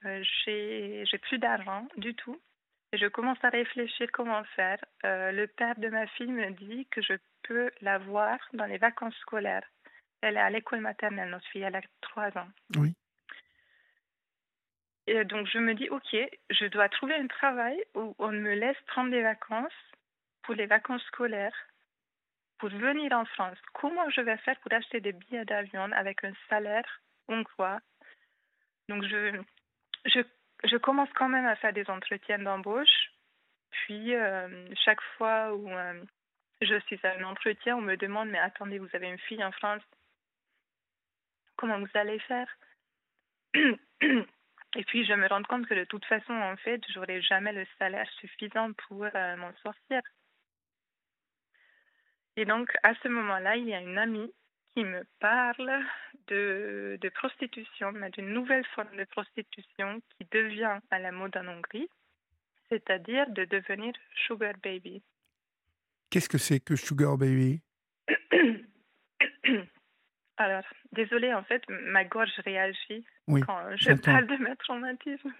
j'ai plus d'argent du tout. Et je commence à réfléchir comment faire. le père de ma fille me dit que je peux la voir dans les vacances scolaires. Elle est à l'école maternelle, notre fille, elle a trois ans. Oui. Et donc je me dis, ok, je dois trouver un travail où on me laisse prendre des vacances pour les vacances scolaires, pour venir en France. Comment je vais faire pour acheter des billets d'avion avec un salaire hongrois? Donc je, je, je, commence quand même à faire des entretiens d'embauche. Puis euh, chaque fois où euh, je suis à un entretien, on me demande, mais attendez, vous avez une fille en France, comment vous allez faire Et puis je me rends compte que de toute façon, en fait, j'aurai jamais le salaire suffisant pour euh, m'en sortir. Et donc à ce moment-là, il y a une amie qui me parle de, de prostitution, mais d'une nouvelle forme de prostitution qui devient à la mode en Hongrie, c'est-à-dire de devenir sugar baby. Qu'est-ce que c'est que sugar baby? Alors, désolée, en fait, ma gorge réagit quand je parle de ma traumatisme.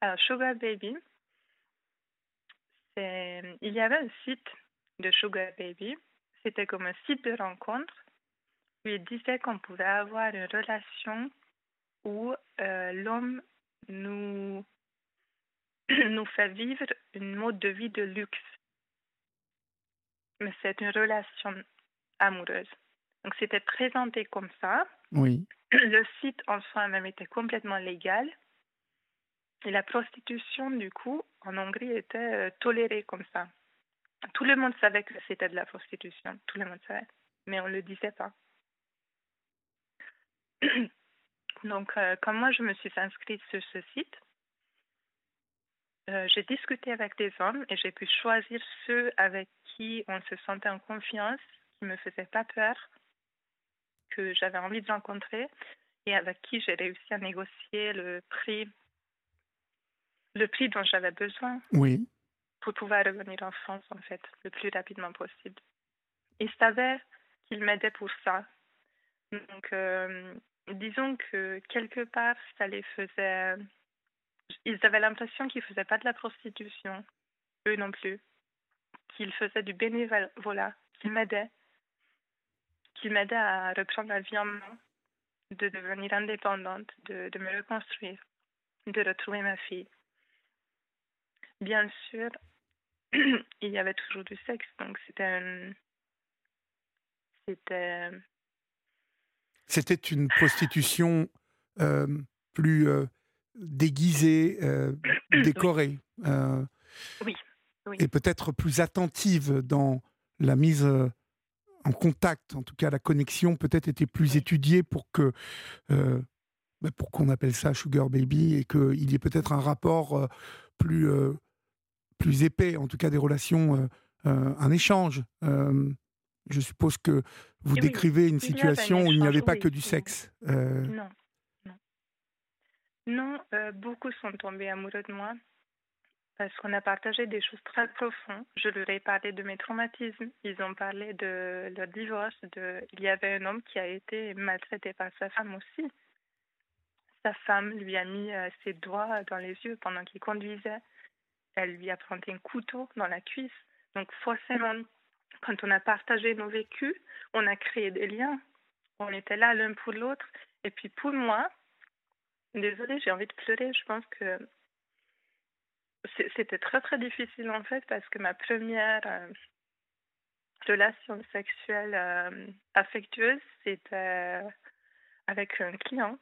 Alors, Sugar Baby, il y avait un site de Sugar Baby. C'était comme un site de rencontre où il disait qu'on pouvait avoir une relation où euh, l'homme nous, nous fait vivre une mode de vie de luxe. Mais c'est une relation amoureuse. Donc c'était présenté comme ça. Oui. Le site en soi-même était complètement légal. Et la prostitution, du coup, en Hongrie était euh, tolérée comme ça. Tout le monde savait que c'était de la prostitution. Tout le monde savait. Mais on ne le disait pas. Donc, euh, quand moi je me suis inscrite sur ce site, euh, j'ai discuté avec des hommes et j'ai pu choisir ceux avec qui on se sentait en confiance, qui ne me faisaient pas peur, que j'avais envie de rencontrer et avec qui j'ai réussi à négocier le prix, le prix dont j'avais besoin. Oui. Pour pouvoir revenir en France, en fait, le plus rapidement possible. Ils savaient qu'ils m'aidaient pour ça. Donc, euh, disons que quelque part, ça les faisait. Ils avaient l'impression qu'ils ne faisaient pas de la prostitution, eux non plus. Qu'ils faisaient du bénévolat, qu'ils m'aidaient qui m'aidait à reprendre la vie en main, de devenir indépendante, de, de me reconstruire, de retrouver ma fille. Bien sûr, il y avait toujours du sexe, donc c'était C'était. C'était une prostitution euh, plus euh, déguisée, euh, décorée. oui. oui. Et peut-être plus attentive dans la mise en contact, en tout cas la connexion peut-être était plus étudiée pour que euh, bah, pour qu'on appelle ça sugar baby et qu'il y ait peut-être un rapport euh, plus euh, plus épais, en tout cas des relations, un échange. je suppose que vous décrivez une situation où il n'y avait pas que du sexe. Non, non, non beaucoup sont tombés amoureux de moi parce qu'on a partagé des choses très profondes. Je leur ai parlé de mes traumatismes. Ils ont parlé de leur divorce. Il y avait un homme qui a été maltraité par sa femme aussi. Sa femme lui a mis euh, ses doigts dans les yeux pendant qu'il conduisait. Elle lui a planté un couteau dans la cuisse. Donc forcément, quand on a partagé nos vécus, on a créé des liens. On était là l'un pour l'autre. Et puis pour moi, désolée, j'ai envie de pleurer. Je pense que c'était très très difficile en fait parce que ma première euh, relation sexuelle euh, affectueuse c'était avec un client.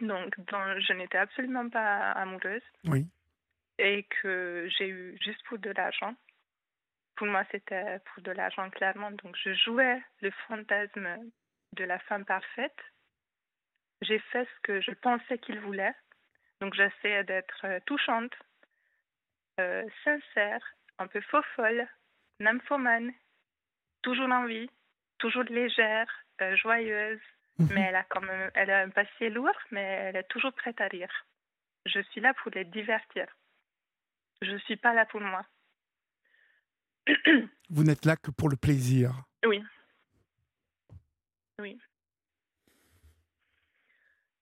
Donc dont je n'étais absolument pas amoureuse. Oui. Et que j'ai eu juste pour de l'argent. Pour moi c'était pour de l'argent clairement. Donc je jouais le fantasme de la femme parfaite. J'ai fait ce que je pensais qu'il voulait donc j'essaie d'être euh, touchante, euh, sincère, un peu faux folle, nymphomane, toujours en vie, toujours légère, euh, joyeuse, mhm. mais elle a quand même elle a un passé lourd, mais elle est toujours prête à rire. Je suis là pour les divertir. Je ne suis pas là pour moi. Vous n'êtes là que pour le plaisir. Oui. Oui.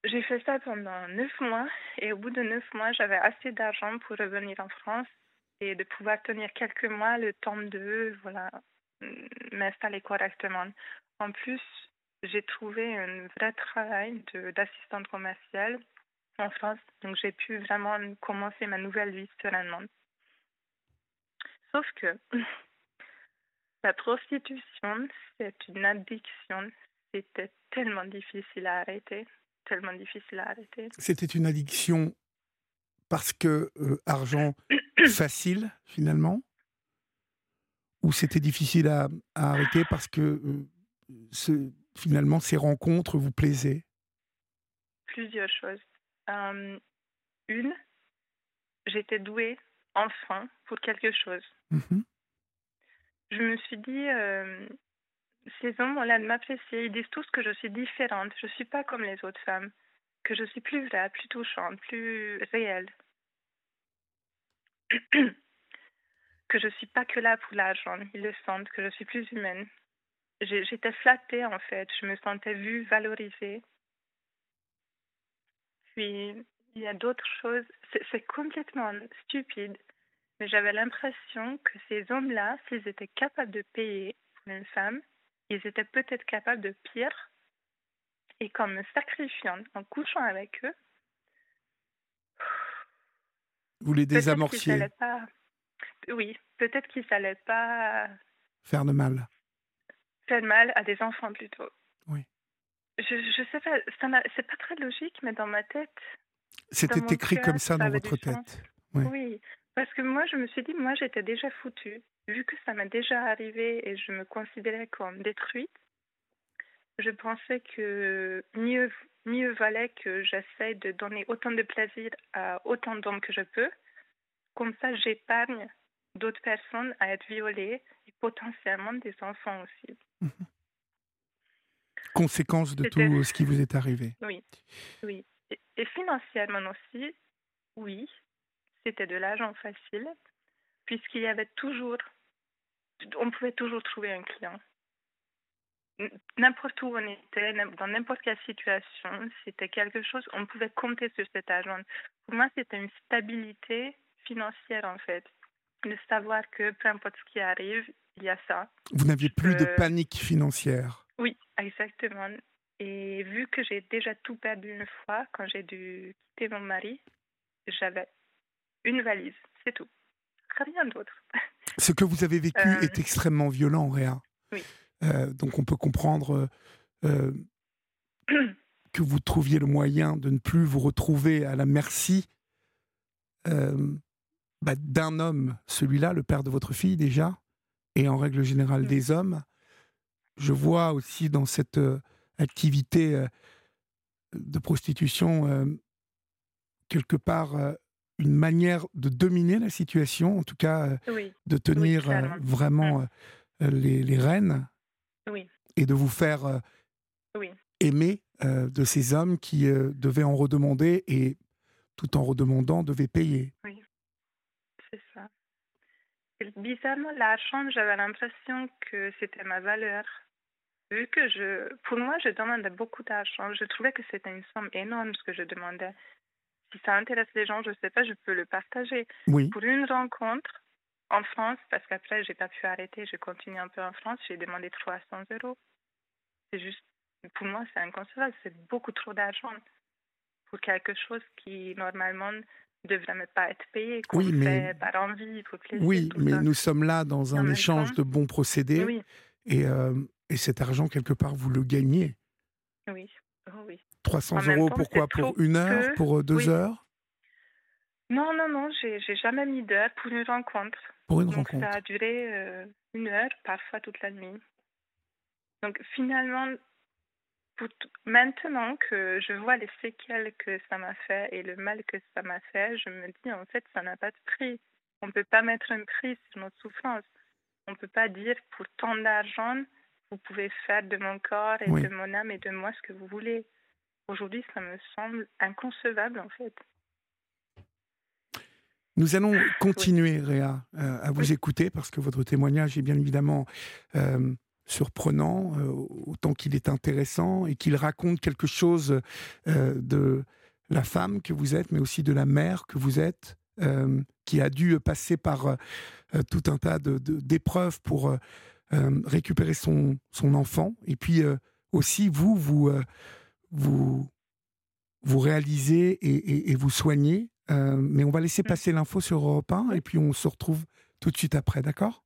J'ai fait ça pendant neuf mois et au bout de neuf mois, j'avais assez d'argent pour revenir en France et de pouvoir tenir quelques mois le temps de voilà m'installer correctement. En plus, j'ai trouvé un vrai travail d'assistante commerciale en France, donc j'ai pu vraiment commencer ma nouvelle vie sereinement. Sauf que la prostitution, c'est une addiction. C'était tellement difficile à arrêter, tellement difficile à arrêter. C'était une addiction parce que euh, argent facile finalement? Ou c'était difficile à, arrêter parce que euh, ce, finalement ces rencontres vous plaisaient? Plusieurs choses. Euh, une, j'étais douée enfin pour quelque chose. Mmh je me suis dit, ces hommes ont l'air de m'apprécier. Ils disent tous que je suis différente. Je ne suis pas comme les autres femmes. Que je suis plus vraie, plus touchante, plus réelle. que je ne suis pas que là pour l'argent. Ils le sentent, que je suis plus humaine. J'étais flattée en fait. Je me sentais vue, valorisée. Puis, il y a d'autres choses. C'est complètement stupide. Mais j'avais l'impression que ces hommes-là, s'ils étaient capables de payer pour une femme, ils étaient peut-être capables de pire. Et qu'en me sacrifiant, en couchant avec eux, vous les désamorciez. Pas... Oui, peut-être qu'ils n'allaient pas faire de mal. Faire de mal à des enfants plutôt. Oui. Je, je sais pas, c'est pas très logique, mais dans ma tête. C'était écrit comme ça dans votre tête. Oui. Parce que moi, je me suis dit, moi, j'étais déjà foutue. Vu que ça m'est déjà arrivé et je me considérais comme détruite, je pensais que mieux, mieux valait que j'essaye de donner autant de plaisir à autant d'hommes que je peux. Comme ça, j'épargne d'autres personnes à être violées et potentiellement des enfants aussi. Conséquence de tout ce qui vous est arrivé. Oui, oui. et financièrement aussi, oui, c'était de l'argent facile, puisqu'il y avait toujours, on pouvait toujours trouver un client. N'importe où on était, dans n'importe quelle situation, c'était quelque chose, on pouvait compter sur cet argent. Pour moi, c'était une stabilité financière, en fait. De savoir que peu importe ce qui arrive, il y a ça. Vous n'aviez plus de panique financière. Oui, exactement. Et vu que j'ai déjà tout perdu une fois, quand j'ai dû quitter mon mari, j'avais une valise, c'est tout. Rien d'autre. Ce que vous avez vécu euh, est extrêmement violent, Réa. Oui. Euh, donc on peut comprendre euh, que vous trouviez le moyen de ne plus vous retrouver à la merci bah, d'un homme, celui-là, le père de votre fille déjà, et en règle générale des hommes. Je vois aussi dans cette activité de prostitution quelque part une manière de dominer la situation, en tout cas euh, de tenir euh, vraiment mm. euh, les, les, rênes et de vous faire aimer de ces hommes qui devaient en redemander et tout en redemandant devaient payer. Oui, c'est ça. bizarrement, l'argent, j'avais l'impression que c'était ma valeur. Vu que je, pour moi, je demandais beaucoup d'argent, je trouvais que c'était une somme énorme ce que je demandais si ça intéresse les gens, je ne sais pas, je peux le partager. Pour une rencontre en France, parce qu'après, j'ai pas pu arrêter, je continue un peu en France, j'ai demandé 300 euros. C'est juste, pour moi, c'est inconcevable, c'est beaucoup trop d'argent pour quelque chose qui, normalement, ne devrait même pas être payé, qu'on oui, fait par envie, pour plaisir. Oui, mais nous sommes là dans un échange de bons procédés. Et, euh, et cet argent, quelque part, vous le gagnez. Oui. Oh oui. 300 euros, pourquoi Pour une heure? Pour euh, deux heures? Non, non, non, j'ai jamais mis d'heure pour une rencontre. Pour une Donc rencontre. Ça a duré euh, une heure, parfois toute la nuit. Donc finalement, maintenant que je vois les séquelles que ça m'a fait et le mal que ça m'a fait, je me dis en fait, ça n'a pas de prix. On ne peut pas mettre un prix sur notre souffrance. On ne peut pas dire pour tant d'argent, vous pouvez faire de mon corps et de mon âme et de moi ce que vous voulez. Aujourd'hui, ça me semble inconcevable en fait. Nous allons continuer, Réa, euh, à vous écouter parce que votre témoignage est bien évidemment euh, surprenant, autant qu'il est intéressant et qu'il raconte quelque chose de la femme que vous êtes, mais aussi de la mère que vous êtes, qui a dû passer par tout un tas d'épreuves pour récupérer son, son enfant. Et puis aussi, vous, vous, vous, vous réalisez et, vous soignez. mais on va laisser mmh. passer l'info sur Europe 1 et puis on se retrouve tout de suite après, d'accord?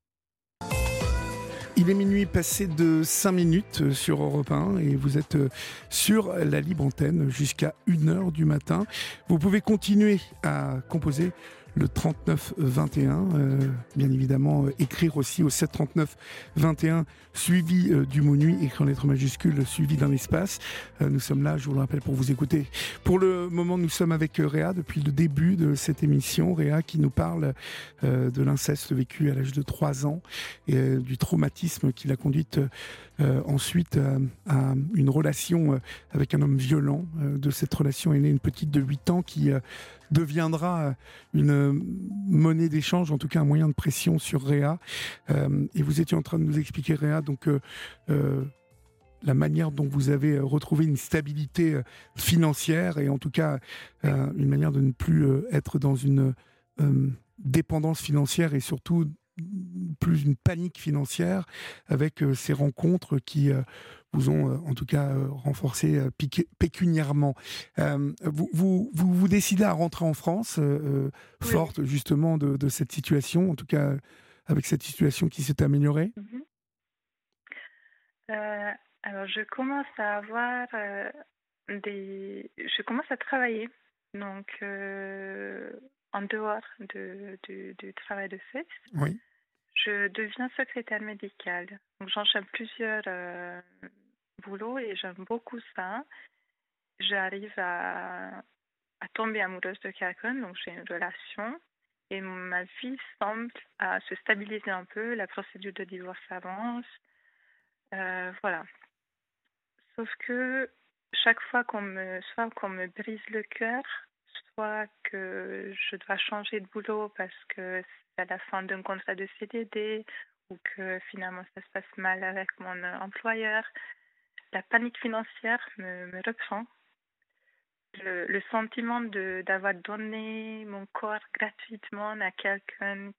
Il est minuit passé de 5 minutes euh, sur Europe 1 et vous êtes euh, sur la libre antenne jusqu'à 1h du matin. Vous pouvez continuer à composer le 39 21. Euh, bien évidemment, euh, écrire aussi au 739 21, suivi euh, du mot nuit, écrit en lettres majuscules, suivi d'un espace. nous sommes là, je vous le rappelle, pour vous écouter. Pour le moment, nous sommes avec Réa depuis le début de cette émission. Réa qui nous parle de l'inceste vécu à l'âge de 3 ans et du traumatisme qui l'a conduite ensuite à une relation avec un homme violent. de cette relation est née une petite de 8 ans qui deviendra une monnaie d'échange, en tout cas un moyen de pression sur Réa. Euh, et vous étiez en train de nous expliquer, Réa, donc euh, euh, la manière dont vous avez retrouvé une stabilité financière et en tout cas une manière de ne plus être dans une dépendance financière et surtout plus une panique financière avec ces rencontres qui vous ont euh, en tout cas euh, renforcé euh, pécuniairement. Vous, vous, vous, décidez à rentrer en France, forte justement de, cette situation, en tout cas avec cette situation qui s'est améliorée? Mhm. Alors je commence à avoir des... Je commence à travailler, donc en dehors de, du travail de sexe. Oui je deviens secrétaire médicale. Donc j'enchaîne plusieurs euh, boulots et j'aime beaucoup ça. J'arrive à, à, tomber amoureuse de quelqu'un, donc j'ai une relation. Et ma vie semble à se stabiliser un peu. La procédure de divorce avance. Euh, voilà. Sauf que chaque fois qu'on me, soit qu'on me brise le cœur, soit que je dois changer de boulot parce que à la fin d'un contrat de CDD ou que finalement ça se passe mal avec mon employeur, la panique financière me, me reprend. Le, le sentiment d'avoir donné mon corps gratuitement à quelqu'un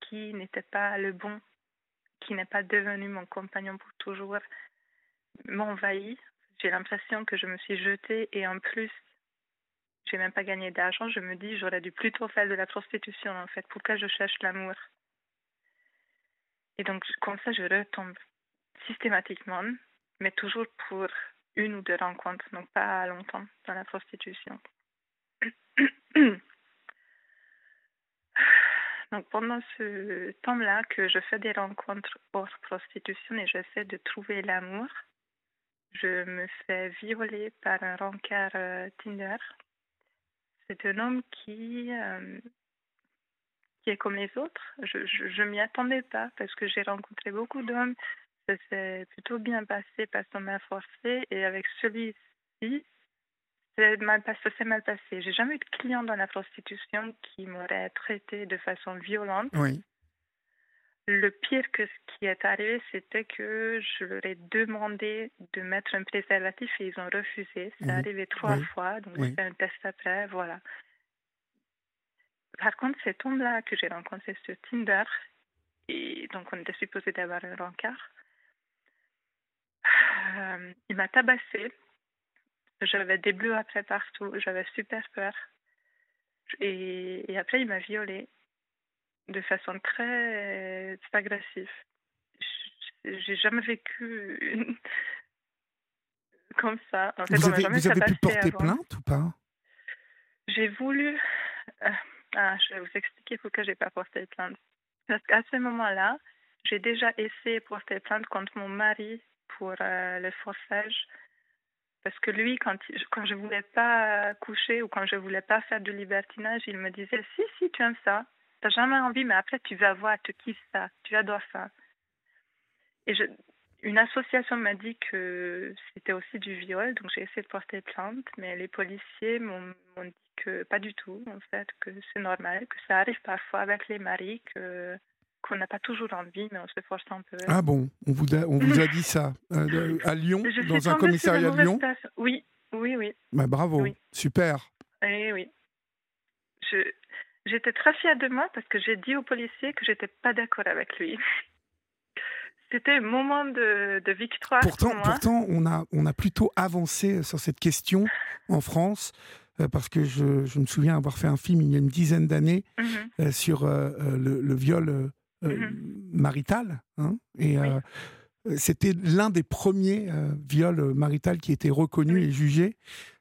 qui n'était pas le bon, qui n'est pas devenu mon compagnon pour toujours, m'envahit. J'ai l'impression que je me suis jetée et en plus j'ai même pas gagné d'argent, je me dis j'aurais dû plutôt faire de la prostitution en fait. Pourquoi je cherche l'amour Et donc comme ça je retombe systématiquement, mais toujours pour une ou deux rencontres, donc pas longtemps dans la prostitution. Donc pendant ce temps-là que je fais des rencontres hors prostitution et j'essaie de trouver l'amour, je me fais violer par un rencard euh, Tinder c'est un homme qui, euh, qui est comme les autres. Je ne m'y attendais pas parce que j'ai rencontré beaucoup d'hommes. Ça s'est plutôt bien passé parce qu'on m'a forcé. Et avec celui-ci, ça s'est mal passé. J'ai jamais eu de client dans la prostitution qui m'aurait traité de façon violente. Oui. Le pire que ce qui est arrivé, c'était que je leur ai demandé de mettre un préservatif et ils ont refusé. C'est arrivé trois fois, donc j'ai fait un test après, voilà. Par contre, cet homme-là que j'ai rencontré sur Tinder, et donc on était supposé d'avoir un rencard, euh, il m'a tabassé. J'avais des bleus après partout, j'avais super peur. Et, et après, il m'a violée de façon très agressive. J'ai jamais vécu une... comme ça. En fait, vous avez, vous avez pu porter plainte ou pas? J'ai voulu. Euh, ah, je vais vous expliquer pourquoi j'ai pas porté plainte. Parce qu'à ce moment-là, j'ai déjà essayé de porter plainte contre mon mari pour euh, le forçage. Parce que lui, quand, quand je voulais pas coucher ou quand je voulais pas faire de libertinage, il me disait Si, si, tu aimes ça n'as jamais envie, mais après tu vas voir, tu kiffes ça, tu adores ça. Et je, une association m'a dit que c'était aussi du viol, donc j'ai essayé de porter plainte, mais les policiers m'ont dit que pas du tout, en fait, que c'est normal, que ça arrive parfois avec les maris, que qu'on n'a pas toujours envie, mais on se force un peu. Ah bon, on vous a, on vous a dit ça euh, à Lyon, dans un commissariat de Lyon? Oui, oui, oui. Bah, bravo, super. Eh oui, oui. J'étais très fière de moi parce que j'ai dit au policier que j'étais pas d'accord avec lui. C'était un moment de, victoire. Pourtant, pour moi. pourtant on, a, on a plutôt avancé sur cette question en France. Euh, parce que je, je, me souviens avoir fait un film il y a une dizaine d'années mhm. euh, sur euh, le, le, viol mhm. marital. Hein, et c'était l'un des premiers viols maritaux qui était reconnu et jugé.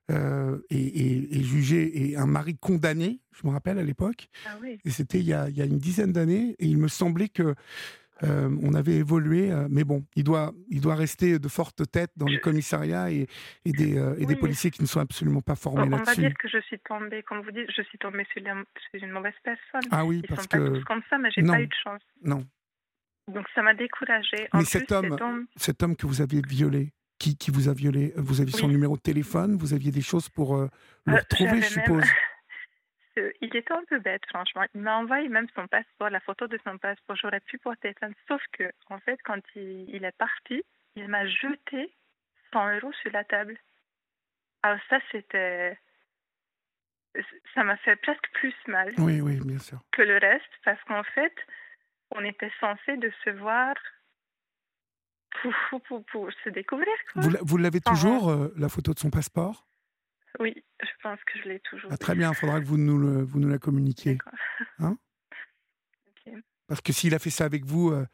Et, et, jugé et un mari condamné, je me rappelle à l'époque. Ah oui. Et c'était il, il, y a une dizaine d'années. Et il me semblait que euh, on avait évolué, euh, mais bon, il doit, il doit rester de fortes têtes dans les commissariats et, et des, euh, et des policiers qui ne sont absolument pas formés là-dessus. On va dire que je suis tombée, comme vous dites, je suis tombée sur, une mauvaise personne. Ah oui, Ils parce sont que. Pas tous comme ça, mais j'ai pas eu de chance. Non. Donc ça m'a découragée. mais cet, homme, cet homme que vous aviez violé, qui, qui vous a violé, vous aviez son numéro de téléphone, vous aviez des choses pour le retrouver, je suppose? il était un peu bête, franchement. Il m'a envoyé même son passeport, la photo de son passeport. J'aurais pu porter ça. Sauf que, en fait, quand il, est parti, il m'a jeté 100 euros sur la table. Alors ça, c'était... Ça m'a fait presque plus mal. Oui, oui, bien sûr. Que le reste, parce qu'en fait, on était censé de se voir pour, pour, se découvrir. Vous l'avez toujours, euh, la photo de son passeport? Oui, je pense que je l'ai toujours. Ah, très bien, il faudra que vous nous, le, vous nous la communiquiez. Hein? Parce que s'il a fait ça avec vous, euh,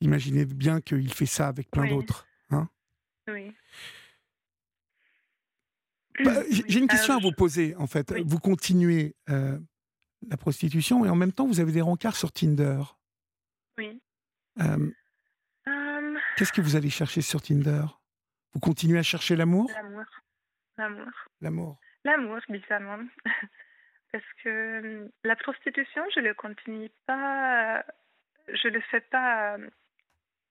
imaginez bien qu'il fait ça avec plein d'autres. Hein? Oui. Bah, j'ai une question à vous poser, en fait. Vous continuez euh, la prostitution et en même temps, vous avez des rencarts sur Tinder? Oui. Euh, qu'est-ce que vous allez chercher sur Tinder? Vous continuez à chercher l'amour? L'amour. L'amour. L'amour. L'amour, bizarrement. Parce que hum, la prostitution, je ne le continue pas, je le fais pas hum,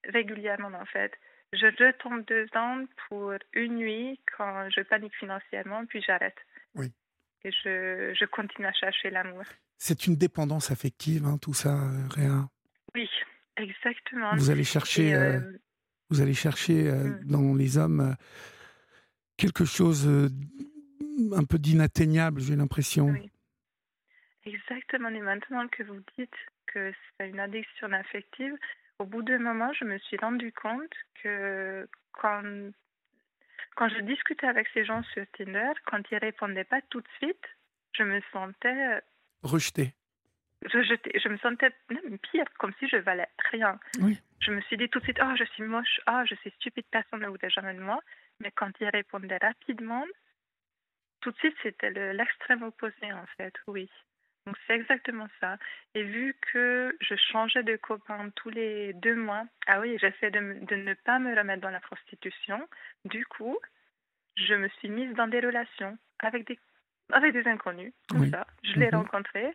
régulièrement en fait. Je retombe dedans pour une nuit quand je panique financièrement, puis j'arrête. Oui. Et je, je continue à chercher l'amour. C'est une dépendance affective, hein, tout ça, Réa? Oui, exactement. Vous allez chercher, euh, euh, vous allez chercher euh, hum. dans les hommes quelque chose euh, un peu d'inatteignable, j'ai l'impression. Oui. Exactement. Et maintenant que vous dites que c'est une addiction affective, au bout d'un moment, je me suis rendu compte que quand, quand je discutais avec ces gens sur Tinder, quand ils répondaient pas tout de suite, je me sentais euh, rejetée. Je, je, me sentais même pire, comme si je valais rien. Oui. Je me suis dit tout de suite, oh, je suis moche, oh, je suis stupide, personne ne voudrait jamais de moi. Mais quand il répondait rapidement, tout de suite, c'était l'extrême opposé, en fait, oui. Donc c'est exactement ça. Et vu que je changeais de copain tous les deux mois, ah oui, j'essaie de, de, ne pas me remettre dans la prostitution. Du coup, je me suis mise dans des relations avec des, avec des inconnus, comme ça. Je l'ai mhm. rencontré.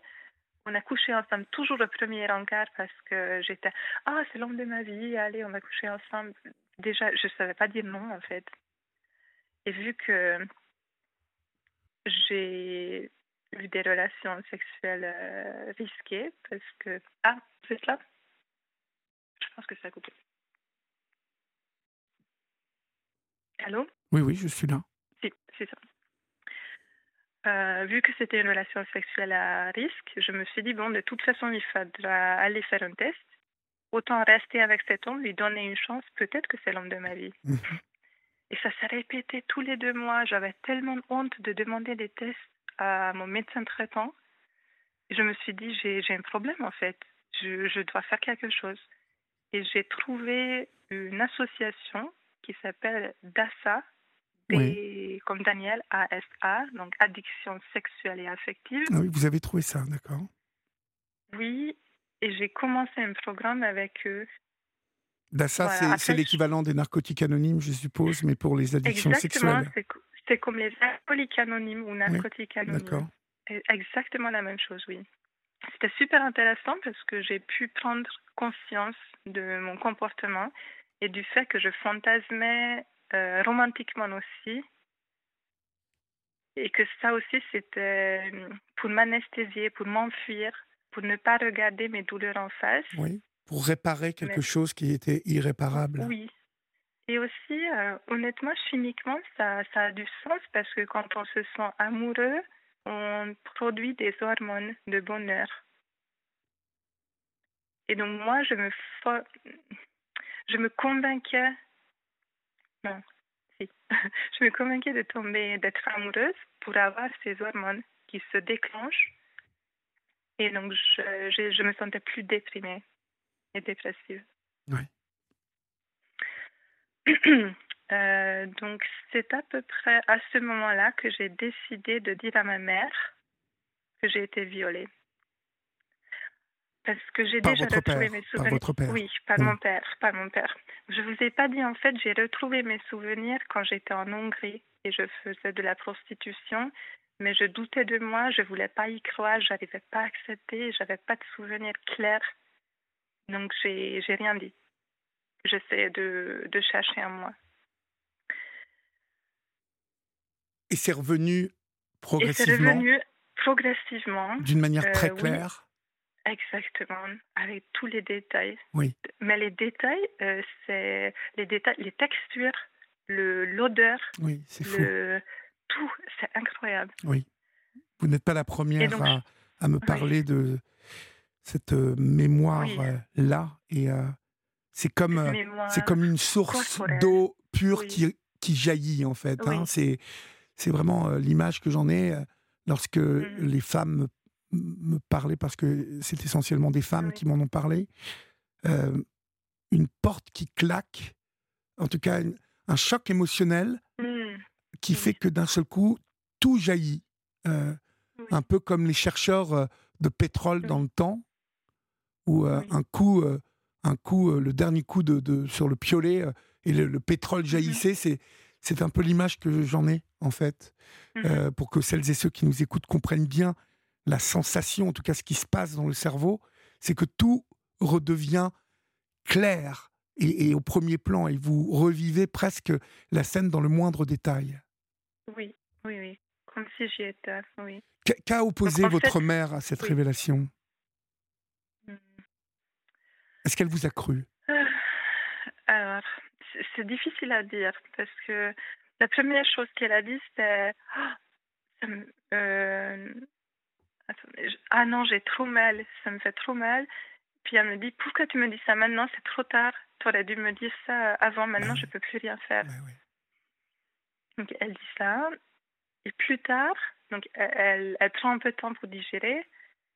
On a couché ensemble, toujours le premier encart parce que j'étais, ah, c'est l'homme de ma vie, allez, on va coucher ensemble. Déjà, je ne savais pas dire non, en fait. Et vu que j'ai eu des relations sexuelles euh, risquées, parce que... Ah, vous êtes là Je pense que ça a coupé. Allô? Oui, oui, je suis là. Si, c'est ça. Euh, vu que c'était une relation sexuelle à risque, je me suis dit, bon, de toute façon, il faudra aller faire un test. Autant rester avec cet homme, lui donner une chance, peut-être que c'est l'homme de ma vie. Et ça s'est répété tous les deux mois. J'avais tellement honte de demander des tests à mon médecin traitant. Je me suis dit, j'ai un problème en fait. Je, je, dois faire quelque chose. Et j'ai trouvé une association qui s'appelle DASA, comme Daniel, ASA, donc addiction sexuelle et affective. Ah oui, vous avez trouvé ça, d'accord. Oui, et j'ai commencé un programme avec eux DASA, c'est l'équivalent des narcotiques anonymes, je suppose, mais pour les addictions Exactement, C'est comme les alcooliques anonymes ou narcotiques anonymes. Exactement la même chose, oui. C'était super intéressant parce que j'ai pu prendre conscience de mon comportement et du fait que je fantasmais euh, romantiquement aussi. Et que ça aussi, c'était pour m'anesthésier, pour m'enfuir, pour ne pas regarder mes douleurs en face. Oui, pour réparer quelque chose qui était irréparable. Oui. Et aussi, euh, honnêtement, chimiquement, ça, ça a du sens parce que quand on se sent amoureux, on produit des hormones de bonheur. Et donc moi, je me, je me convainquais, non, si, je me convainquais de tomber, d'être amoureuse pour avoir ces hormones qui se déclenchent. Et donc, je, je, me sentais plus déprimée et dépressive. Oui. Euh, donc, c'est à peu près à ce moment-là que j'ai décidé de dire à ma mère que j'ai été violée. Parce que j'ai déjà retrouvé mes souvenirs. Par votre père. Oui, par mon père, par mon père. Je vous ai pas dit en fait, j'ai retrouvé mes souvenirs quand j'étais en Hongrie et je faisais de la prostitution, mais je doutais de moi, je voulais pas y croire, j'arrivais pas à accepter, j'avais pas de souvenirs clairs. Donc j'ai rien dit. J'essayais de, de chercher en moi. Et c'est revenu progressivement. Et c'est revenu progressivement. D'une manière très euh, claire. Exactement, avec tous les détails. Oui. Mais les détails, euh, c'est les détails, les textures, le l'odeur. Oui, c'est fou. Tout, c'est incroyable. Oui. Vous n'êtes pas la première à, à, me parler de cette euh, mémoire euh, et c'est comme c'est comme une source d'eau pure qui qui jaillit en fait. Hein. C'est c'est vraiment l'image que j'en ai lorsque mmh. les femmes me parler parce que c'est essentiellement des femmes qui m'en ont parlé. Euh, une porte qui claque, en tout cas un choc émotionnel mmh. qui fait que d'un seul coup, tout jaillit. Euh, un peu comme les chercheurs euh, de pétrole dans le temps, où un coup, un coup le dernier coup de, sur le piolet et le, pétrole mmh jaillissait, c'est c'est un peu l'image que j'en ai en fait, mmh pour que celles et ceux qui nous écoutent comprennent bien la sensation, en tout cas ce qui se passe dans le cerveau, c'est que tout redevient clair et, au premier plan, et vous revivez presque la scène dans le moindre détail. Oui, oui, oui, comme si j'y étais, oui. Qu'a opposé votre mère à cette révélation? Hmm. Est-ce qu'elle vous a cru? Euh, Alors, c'est difficile à dire parce que la première chose qu'elle a dit, oh, euh, ah non, j'ai trop mal, ça me fait trop mal. Puis elle me dit, pourquoi tu me dis ça maintenant? C'est trop tard. Tu aurais dû me dire ça avant, maintenant je ne peux plus rien faire. Donc elle dit ça. Et plus tard, donc elle, elle, prend un peu de temps pour digérer.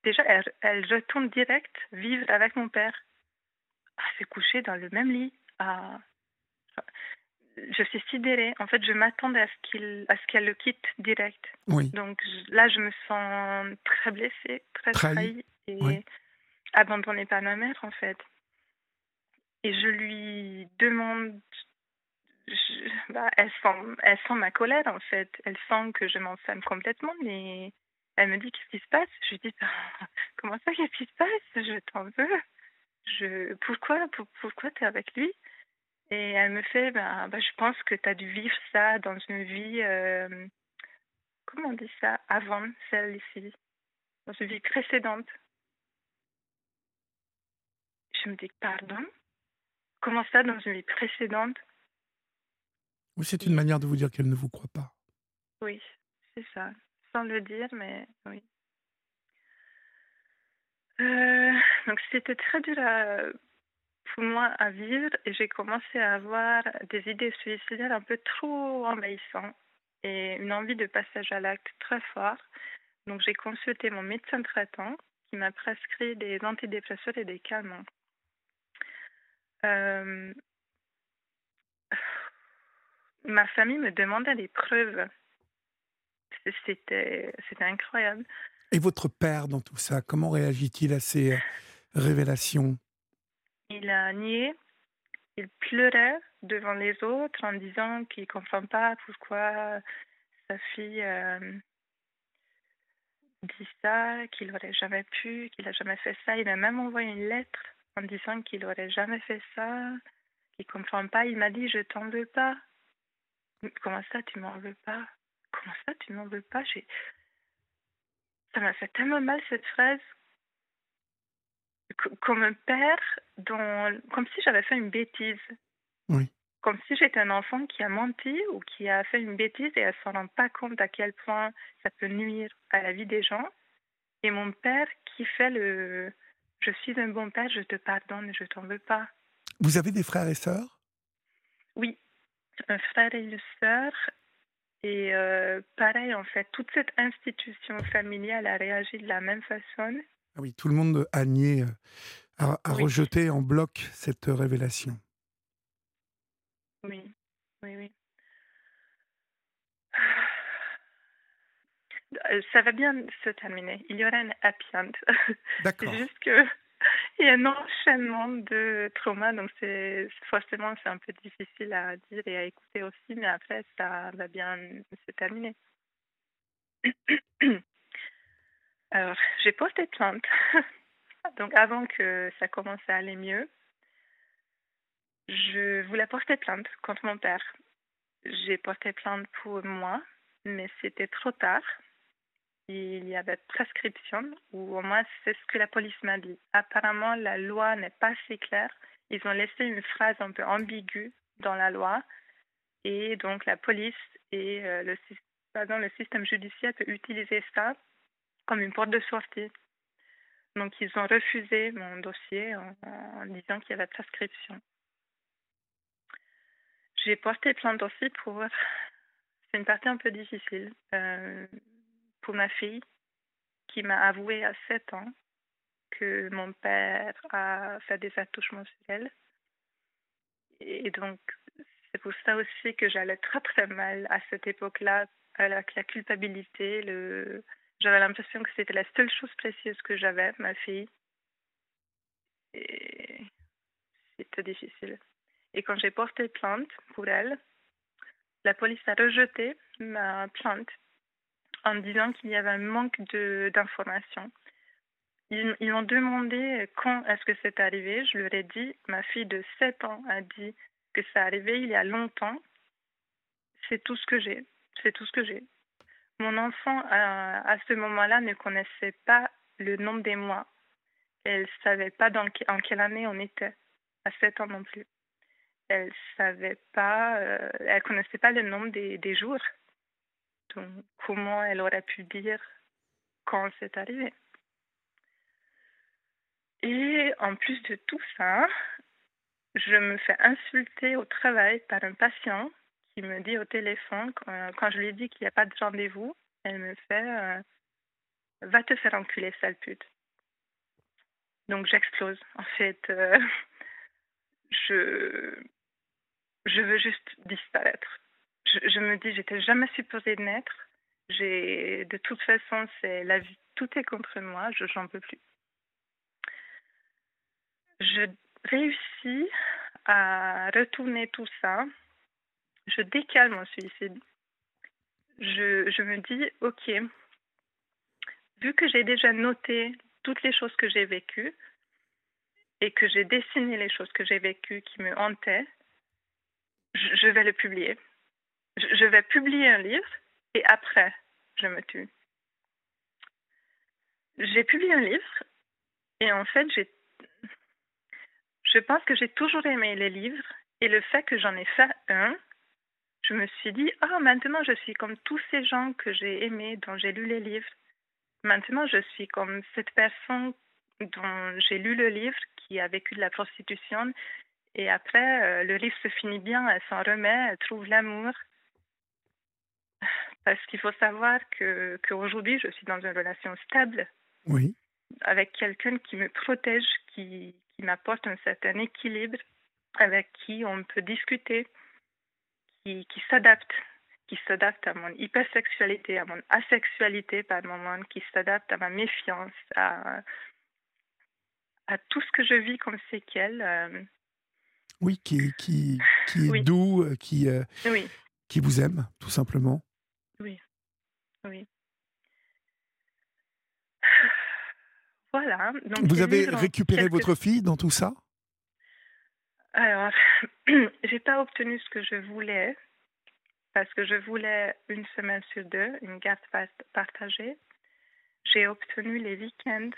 Déjà, elle, elle retourne direct vivre avec mon père. Ah, c'est couché dans le même lit. Ah je suis sidérée. En fait, je m'attendais à ce qu'il, à ce qu'elle le quitte direct. Oui. Donc là, je me sens très blessée, très trahie, et abandonnée par ma mère, en fait. Et je lui demande. bah, elle, sent, elle sent ma colère, en fait. Elle sent que je m'enferme complètement, mais elle me dit Qu'est-ce qui se passe? Je lui dis bah, Comment ça, qu'est-ce qui se passe? Je t'en veux. Je, pourquoi, pourquoi tu es avec lui? Et elle me fait, ben, ben, je pense que tu as dû vivre ça dans une vie, euh, comment on dit ça, avant celle-ci, dans une vie précédente. Je me dis, pardon? Comment ça, dans une vie précédente? Oui, c'est une manière de vous dire qu'elle ne vous croit pas. Oui, c'est ça. Sans le dire, mais oui. Euh, donc c'était très dur à, pour moi à vivre et j'ai commencé à avoir des idées suicidaires un peu trop envahissantes et une envie de passage à l'acte très fort. Donc j'ai consulté mon médecin traitant qui m'a prescrit des antidépresseurs et des calmants. Euh, ma famille me demandait des preuves. C'était, c'était incroyable. Et votre père dans tout ça, comment réagit-il à ces révélations? Il a nié. Il pleurait devant les autres en disant qu'il ne comprend pas pourquoi sa fille euh, dit ça, qu'il n'aurait jamais pu, qu'il n'a jamais fait ça. Il a même envoyé une lettre en disant qu'il n'aurait jamais fait ça, qu'il ne comprend pas. Il m'a dit Je t'en veux pas. Comment ça, tu m'en veux pas? Comment ça, tu m'en veux pas? Ça m'a fait tellement mal cette phrase comme un père, dont, comme si j'avais fait une bêtise. Oui. Comme si j'étais un enfant qui a menti ou qui a fait une bêtise et elle ne s'en rend pas compte à quel point ça peut nuire à la vie des gens. Et mon père qui fait le Je suis un bon père, je te pardonne, je t'en veux pas. Vous avez des frères et sœurs? Oui, un frère et une sœur. Et euh, pareil, en fait, toute cette institution familiale a réagi de la même façon. Ah oui, tout le monde a nié, euh, a, rejeté en bloc cette révélation. Oui, oui, oui. Euh, ça va bien se terminer. Il y aura un happy end. D'accord. C'est juste que il y a un enchaînement de traumas, donc c'est forcément c'est un peu difficile à dire et à écouter aussi, mais après ça va bien se terminer. Alors, j'ai porté plainte. donc avant que ça commence à aller mieux, je voulais porter plainte contre mon père. J'ai porté plainte pour moi, mais c'était trop tard il y avait prescription, ou au moins c'est ce que la police m'a dit. Apparemment, la loi n'est pas assez claire. Ils ont laissé une phrase un peu ambiguë dans la loi, et donc la police et euh, le, le système judiciaire peut utiliser ça comme une porte de sortie. Donc ils ont refusé mon dossier en, disant qu'il y avait prescription. J'ai porté plainte aussi pour... C'est une partie un peu difficile. Euh, pour ma fille qui m'a avoué à 7 ans que mon père a fait des attouchements sur elle. Et donc, c'est pour ça aussi que j'allais très très mal à cette époque-là, avec la culpabilité. Le... J'avais l'impression que c'était la seule chose précieuse que j'avais, ma fille. Et c'était difficile. Et quand j'ai porté plainte pour elle, la police a rejeté ma plainte en disant qu'il y avait un manque d'informations. Ils, m'ont demandé quand est-ce que c'est arrivé. Je leur ai dit, ma fille de 7 ans a dit que ça arrivé il y a longtemps. C'est tout ce que j'ai. C'est tout ce que j'ai. Mon enfant, à, à ce moment-là, ne connaissait pas le nombre des mois. Elle ne savait pas dans, en quelle année on était, à 7 ans non plus. Elle savait pas, euh, elle connaissait pas le nombre des, des jours. Donc, comment elle aurait pu dire quand c'est arrivé? Et en plus de tout ça, je me fais insulter au travail par un patient qui me dit au téléphone, quand, je lui dis qu'il n'y a pas de rendez-vous, elle me fait euh, Va te faire enculer, sale pute. Donc j'explose. En fait, euh, je, je veux juste disparaître je, me dis, j'étais jamais supposée naître. J'ai, de toute façon, c'est la vie, tout est contre moi, je n'en peux plus. Je réussis à retourner tout ça. Je décale mon suicide. Je, je me dis, ok, vu que j'ai déjà noté toutes les choses que j'ai vécues et que j'ai dessiné les choses que j'ai vécues qui me hantaient, je vais le publier je vais publier un livre et après, je me tue. J'ai publié un livre et en fait, j'ai, je pense que j'ai toujours aimé les livres et le fait que j'en ai fait un, je me suis dit, ah, maintenant je suis comme tous ces gens que j'ai aimés, dont j'ai lu les livres. Maintenant, je suis comme cette personne dont j'ai lu le livre, qui a vécu de la prostitution. Et après, euh, le livre se finit bien, elle s'en remet, elle trouve l'amour. Parce qu'il faut savoir que qu'aujourd'hui, je suis dans une relation stable. Oui. Avec quelqu'un qui me protège, qui, qui m'apporte un certain équilibre, avec qui on peut discuter, qui, qui s'adapte, qui s'adapte à mon hypersexualité, à mon asexualité par moment, qui s'adapte à ma méfiance, à, à tout ce que je vis comme séquelles. Euh. Oui, qui, qui, qui est doux, euh, qui, euh, oui. qui vous aime, tout simplement. Oui, oui. Voilà. Donc Vous avez récupéré votre fille dans tout ça? Alors, j'ai pas obtenu ce que je voulais parce que je voulais une semaine sur deux, une garde partagée. J'ai obtenu les week-ends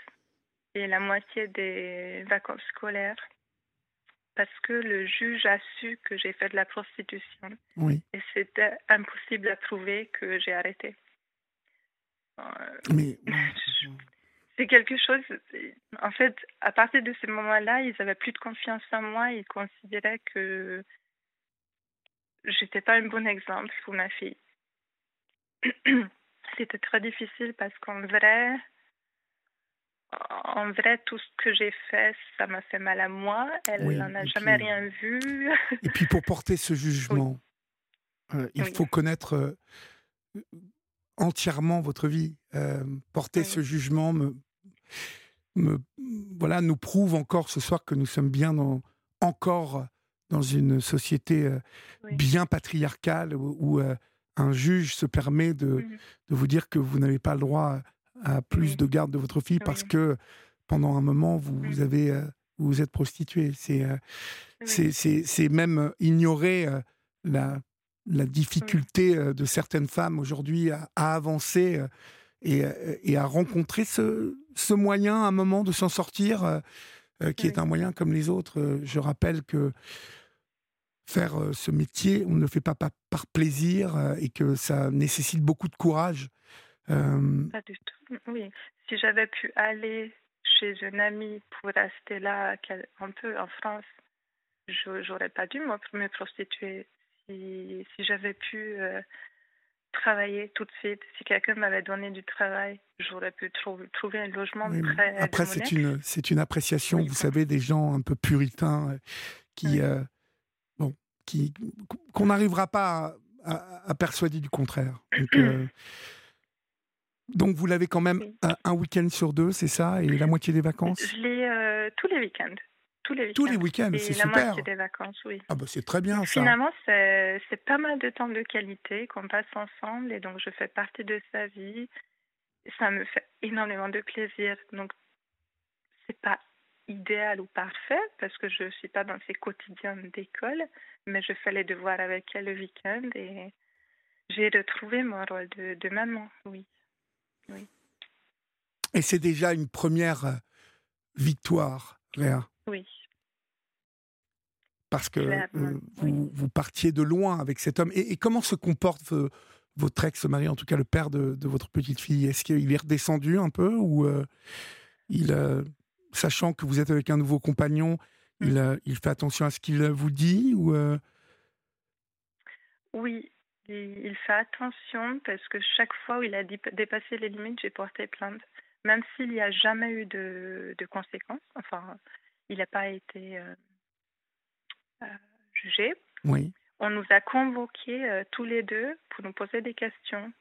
et la moitié des vacances scolaires parce que le juge a su que j'ai fait de la prostitution. Oui. Et c'était impossible à prouver que j'ai arrêté. Euh, Mais c'est quelque chose. En fait, à partir de ce moment-là, ils avaient plus de confiance en moi. Ils considéraient que j'étais pas un bon exemple pour ma fille. C'était très difficile parce qu'en vrai, en vrai, tout ce que j'ai fait, ça m'a fait mal à moi. Elle n'en a jamais rien vu. et puis pour porter ce jugement, euh, il faut connaître euh, entièrement votre vie. Euh, porter ce jugement me, me, voilà, nous prouve encore ce soir que nous sommes bien dans, encore dans une société bien patriarcale où, un juge se permet de, mmh de vous dire que vous n'avez pas le droit à plus de garde de votre fille parce que pendant un moment, vous, vous mmh. avez, euh, vous, êtes prostituée. C'est euh, c'est même ignorer euh, la, la difficulté de certaines femmes aujourd'hui à, avancer et, et, à rencontrer ce, ce, moyen à un moment de s'en sortir, qui est un moyen comme les autres. Je rappelle que faire ce métier, on ne le fait pas, pas par plaisir et que ça nécessite beaucoup de courage. Pas du tout. Oui. Si j'avais pu aller chez une amie pour rester là un peu en France, j'aurais pas dû me prostituer. Si, si j'avais pu euh, travailler tout de suite, si quelqu'un m'avait donné du travail, j'aurais pu trouver un logement près Après, c'est une, c'est une appréciation, vous savez, des gens un peu puritains euh, qui, euh, bon, qui, qu'on n'arrivera pas à, persuader du contraire. Donc, donc vous l'avez quand même un, week-end sur deux, c'est ça Et la moitié des vacances? Je l'ai tous les week-ends. Tous les week-ends. Tous les week-ends, c'est super. Moitié des vacances, oui. Ah bah c'est très bien ça. Finalement, c'est pas mal de temps de qualité qu'on passe ensemble et donc je fais partie de sa vie. Ça me fait énormément de plaisir. Donc c'est pas idéal ou parfait parce que je suis pas dans ses quotidiens d'école, mais je fais les devoirs avec elle le week-end et j'ai retrouvé mon rôle de, de maman, oui. Et c'est déjà une première euh, victoire, Léa. Oui. Parce que euh, vous, vous, partiez de loin avec cet homme. Et, comment se comporte votre ex-mari, en tout cas le père de, votre petite fille? Est-ce qu'il est redescendu un peu ou euh, il, sachant que vous êtes avec un nouveau compagnon, il, mm. il fait attention à ce qu'il vous dit ou Oui, il fait attention parce que chaque fois où il a dépassé les limites, j'ai porté plainte. Même s'il n'y a jamais eu de, conséquences, enfin, il n'a pas été euh, euh, jugé. Oui. On nous a convoqués euh, tous les deux pour nous poser des questions.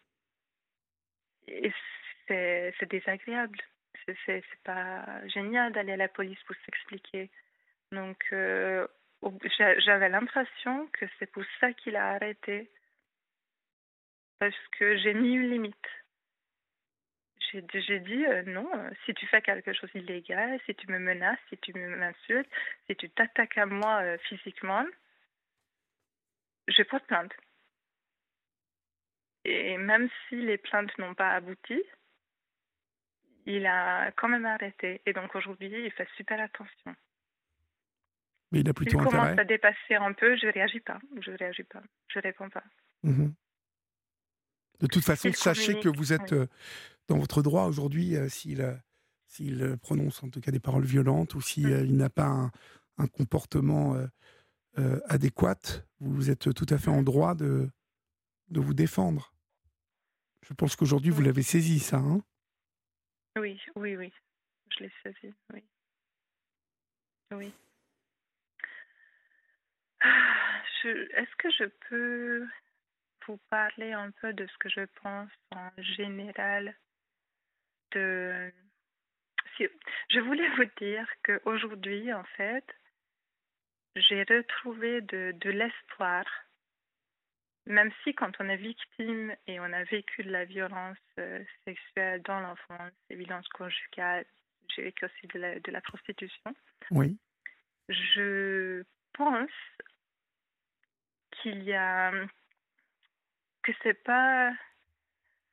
Et c'est désagréable. C'est pas génial d'aller à la police pour s'expliquer. Donc, j'avais l'impression que c'est pour ça qu'il a arrêté parce que j'ai mis une limite. J'ai dit euh, non, euh, si tu fais quelque chose d'illégal, si tu me menaces, si tu m'insultes, si tu t'attaques à moi euh, physiquement, je porte plainte. Et même si les plaintes n'ont pas abouti, il a quand même arrêté. Et donc aujourd'hui, il fait super attention. Mais il a plutôt il commence à dépasser un peu, je ne réagis pas. Je ne réagis pas. Je réponds pas. Mmh de toute façon, sachez que vous êtes dans votre droit aujourd'hui euh, s'il s'il prononce en tout cas des paroles violentes ou s'il mmh. il n'a pas un, comportement euh, adéquat, vous êtes tout à fait en droit de, de vous défendre. Je pense qu'aujourd'hui, vous l'avez saisi, ça. Hein? Oui, oui, oui. Je l'ai saisi, oui. Oui. Ah, est-ce que je peux vous parler un peu de ce que je pense en général de... Je voulais vous dire qu'aujourd'hui, en fait, j'ai retrouvé de, de l'espoir, même si quand on est victime et on a vécu de la violence euh, sexuelle dans l'enfance, des violences conjugales, j'ai vécu aussi de la, de la prostitution. Oui. Je pense qu'il y a que c'est pas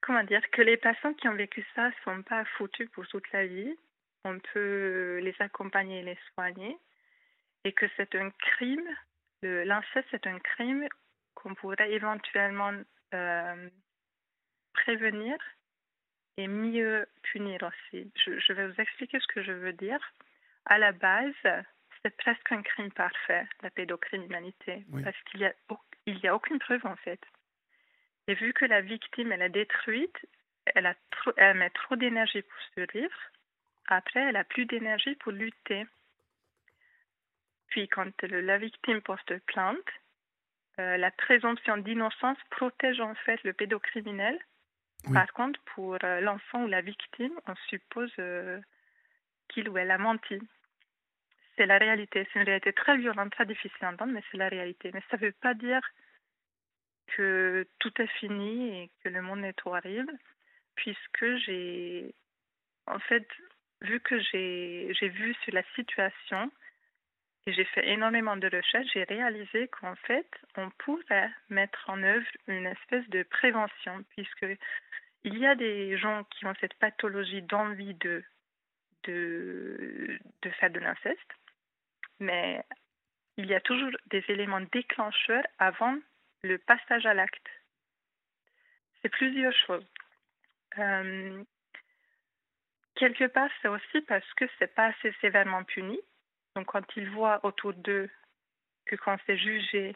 comment dire que les personnes qui ont vécu ça sont pas foutues pour toute la vie on peut les accompagner et les soigner, et que c'est un crime, l'inceste c'est un crime qu'on pourrait éventuellement euh, prévenir et mieux punir aussi. Je, vais vous expliquer ce que je veux dire. À la base, c'est presque un crime parfait, la pédocriminalité, parce qu'il n'y a, il y a aucune preuve en fait. Et vu que la victime, elle est détruite, elle, a elle met trop d'énergie pour survivre, après, elle a plus d'énergie pour lutter. Puis, quand la victime porte plainte, euh, la présomption d'innocence protège en fait le pédocriminel. Par contre, pour euh, l'enfant ou la victime, on suppose euh, qu'il ou elle a menti. C'est la réalité. C'est une réalité très violente, très difficile à entendre, mais c'est la réalité. Mais ça ne veut pas dire que tout est fini et que le monde est horrible, puisque j'ai, en fait, vu que j'ai vu sur la situation et j'ai fait énormément de recherches, j'ai réalisé qu'en fait, on pourrait mettre en œuvre une espèce de prévention, puisque il y a des gens qui ont cette pathologie d'envie de, de, de faire de l'inceste, mais il y a toujours des éléments déclencheurs avant le passage à l'acte. C'est plusieurs choses. Euh, quelque part, c'est aussi parce que c'est pas assez sévèrement puni. Donc, quand ils voient autour d'eux que quand c'est jugé,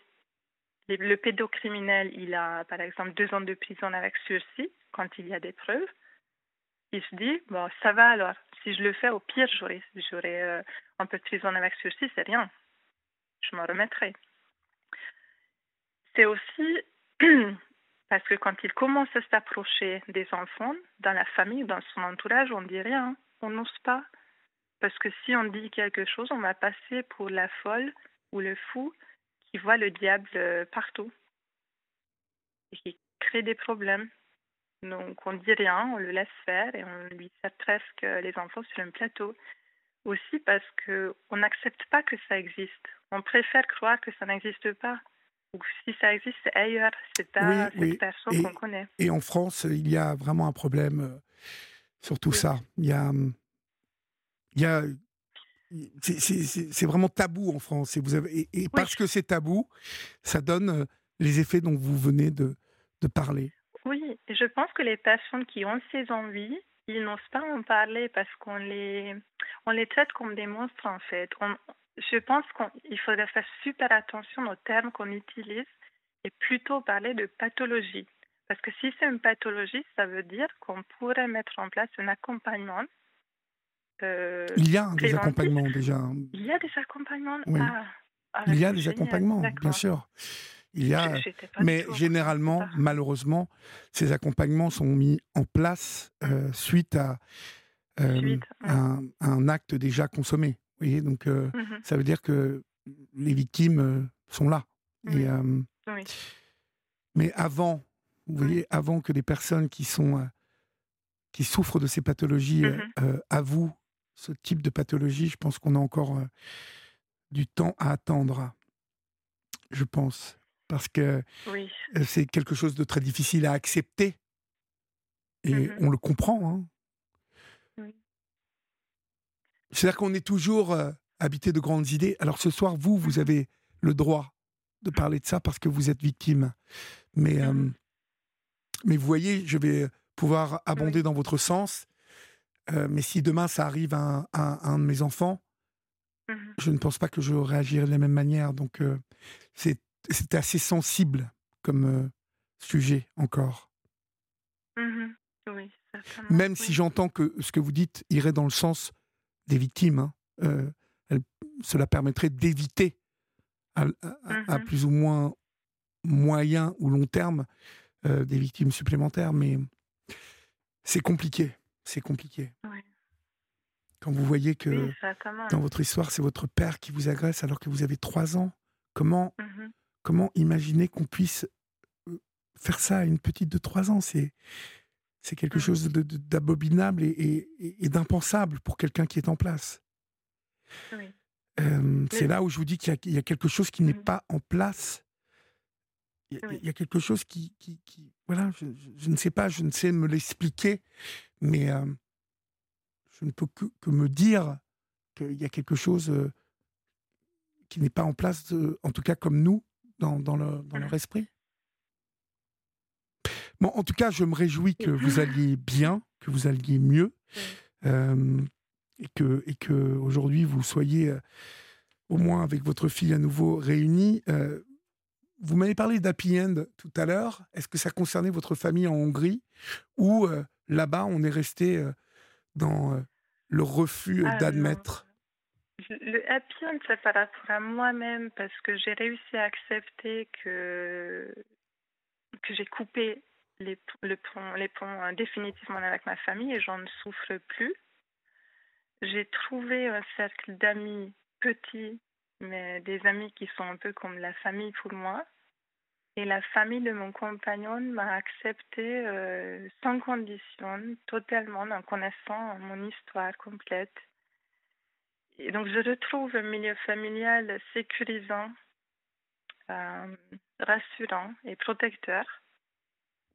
le pédocriminel, il a par exemple deux ans de prison avec sursis, quand il y a des preuves, il se dit, bon, ça va alors. Si je le fais, au pire, j'aurai, euh, un peu de prison avec sursis, c'est rien. Je m'en remettrai. C'est aussi parce que quand il commence à s'approcher des enfants, dans la famille, dans son entourage, on dit rien, on n'ose pas. Parce que si on dit quelque chose, on va passer pour la folle ou le fou qui voit le diable euh, partout et qui crée des problèmes. Donc on dit rien, on le laisse faire et on lui sert presque les enfants sur un plateau. Aussi parce qu'on n'accepte pas que ça existe. On préfère croire que ça n'existe pas si ça existe ailleurs, c'est pas cette personne qu'on connaît. Et en France, il y a vraiment un problème euh, sur tout ça. Il y a, il y a c'est vraiment tabou en France. Et, vous avez, et, parce que c'est tabou, ça donne euh, les effets dont vous venez de, de parler. Oui, je pense que les personnes qui ont ces envies, ils n'osent pas en parler parce qu'on les, on les traite comme des monstres en fait. On, je pense qu'il faudrait faire super attention aux termes qu'on utilise et plutôt parler de pathologie. Parce que si c'est une pathologie, ça veut dire qu'on pourrait mettre en place un accompagnement. Euh, il y a des accompagnements déjà. Il y a des accompagnements. Ah, il y a des accompagnements, bien sûr. Il y a, mais généralement, malheureusement, ces accompagnements sont mis en place euh, suite, à, euh, un, acte déjà consommé donc euh, mmh ça veut dire que les victimes sont là. Et, euh, Mais avant, vous voyez, avant que des personnes qui sont qui souffrent de ces pathologies mmh avouent ce type de pathologie, je pense qu'on a encore du temps à attendre. Je pense. Parce que c'est quelque chose de très difficile à accepter. Et mmh on le comprend. Hein. C'est-à-dire qu'on est toujours euh, habité de grandes idées. Alors ce soir, vous, vous avez le droit de parler de ça parce que vous êtes victime. Mais, euh, mmh mais vous voyez, je vais pouvoir abonder dans votre sens. Euh, mais si demain ça arrive à un, de mes enfants, mmh je ne pense pas que je réagirai de la même manière. Donc c'est assez sensible comme sujet encore. Mmh oui, même si j'entends que ce que vous dites irait dans le sens des victimes. Hein. Euh, cela permettrait d'éviter à, mmh plus ou moins moyen ou long terme euh, des victimes supplémentaires. Mais c'est compliqué. C'est compliqué. Quand vous voyez que dans votre histoire, c'est votre père qui vous agresse alors que vous avez trois ans, comment, mmh comment imaginer qu'on puisse euh, faire ça à une petite de trois ans? C'est c'est quelque mmh. chose d'abominable et, d'impensable pour quelqu'un qui est en place. c'est là où je vous dis qu'il y, a quelque chose qui n'est mmh. pas en place. Il y, a, quelque chose qui, voilà, je, ne sais pas, je ne sais me l'expliquer, mais je ne peux que, me dire qu'il y a quelque chose qui n'est pas en place, en tout cas comme nous, dans, dans, dans leur esprit. Bon, en tout cas, je me réjouis que vous alliez bien, que vous alliez mieux, euh, et que, et que aujourd'hui vous soyez euh, au moins avec votre fille à nouveau réunis. Euh, vous m'avez parlé d'Happy End tout à l'heure. Est-ce que ça concernait votre famille en Hongrie ou là-bas on est resté dans le refus ah, d'admettre le happy end, c'est par rapport à moi-même parce que j'ai réussi à accepter que, que j'ai coupé les, le pont, les ponts euh, définitivement avec ma famille et j'en ne souffre plus. J'ai trouvé un cercle d'amis petits, mais des amis qui sont un peu comme la famille pour moi. Et la famille de mon compagnon m'a accepté euh, sans condition, totalement en connaissant mon histoire complète. Et donc je retrouve un milieu familial sécurisant, euh, rassurant et protecteur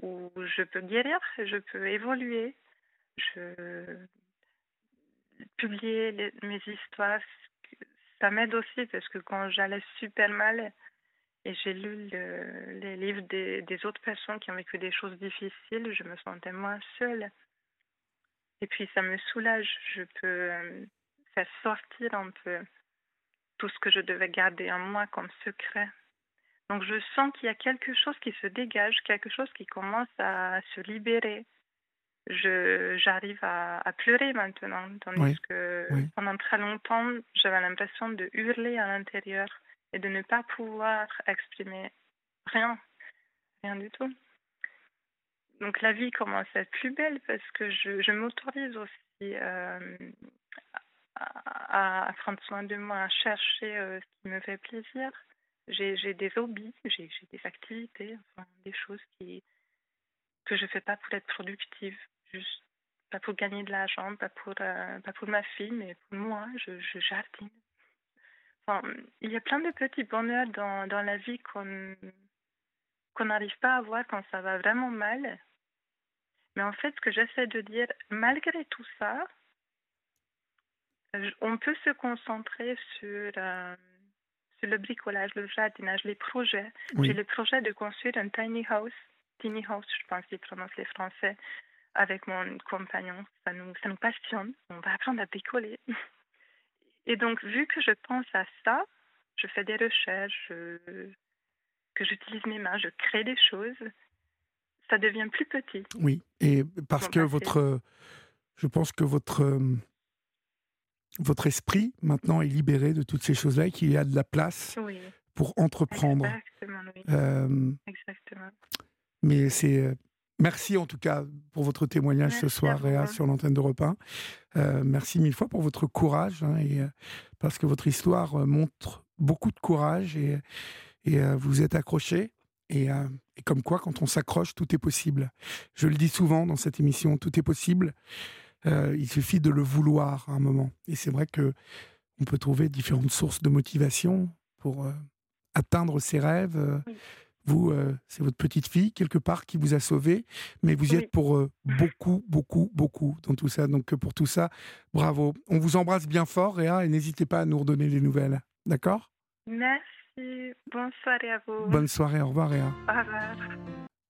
où je peux guérir, je peux évoluer, je publier mes histoires. Ça m'aide aussi parce que quand j'allais super mal et j'ai lu les livres des, autres personnes qui ont vécu des choses difficiles, je me sentais moins seule. Et puis ça me soulage, je peux euh, faire sortir un peu tout ce que je devais garder en moi comme secret. Donc je sens qu'il y a quelque chose qui se dégage, quelque chose qui commence à se libérer. Je, j'arrive à, pleurer maintenant, tandis que pendant très longtemps, j'avais l'impression de hurler à l'intérieur et de ne pas pouvoir exprimer rien, rien du tout. Donc la vie commence à être plus belle parce que je, je m'autorise aussi euh, à, à, prendre soin de moi, à chercher euh, ce qui me fait plaisir j'ai des hobbies, j'ai des activités, des choses qui, que je ne fais pas pour être productive, juste pas pour gagner de l'argent, pas pour euh, pas pour ma fille, mais pour moi, je, jardine. Enfin, il y a plein de petits bonheurs dans, dans la vie qu'on qu'on n'arrive pas à voir quand ça va vraiment mal. Mais en fait, ce que j'essaie de dire, malgré tout ça, on peut se concentrer sur euh, sur le bricolage, le jardinage, les projets. J'ai le projet de construire un tiny house, tiny house, je pense qu'ils prononcent les Français, avec mon compagnon. Ça nous, ça nous passionne. On va apprendre à bricoler. Et donc, vu que je pense à ça, je fais des recherches, que j'utilise mes mains, je crée des choses, ça devient plus petit. Oui, et parce que votre, je pense que votre euh, votre esprit maintenant est libéré de toutes ces choses-là et qu'il y a de la place pour entreprendre. Exactement, oui. Euh, Exactement. Mais c'est. Euh, merci en tout cas pour votre témoignage ce soir, Réa, sur l'antenne de 1. Euh, merci mille fois pour votre courage, hein, et, parce que votre histoire montre beaucoup de courage et, et vous êtes accroché. Et, et, comme quoi, quand on s'accroche, tout est possible. Je le dis souvent dans cette émission, tout est possible. Euh, il suffit de le vouloir à un moment. Et c'est vrai que on peut trouver différentes sources de motivation pour euh, atteindre ses rêves. Euh, vous, c'est votre petite fille quelque part qui vous a sauvé, mais vous y êtes pour beaucoup, beaucoup, beaucoup dans tout ça. Donc pour tout ça, bravo. On vous embrasse bien fort, Réa, et n'hésitez pas à nous redonner les nouvelles. D'accord? Merci. Bonne soirée à vous. Bonne soirée. Au revoir, Réa. Au revoir.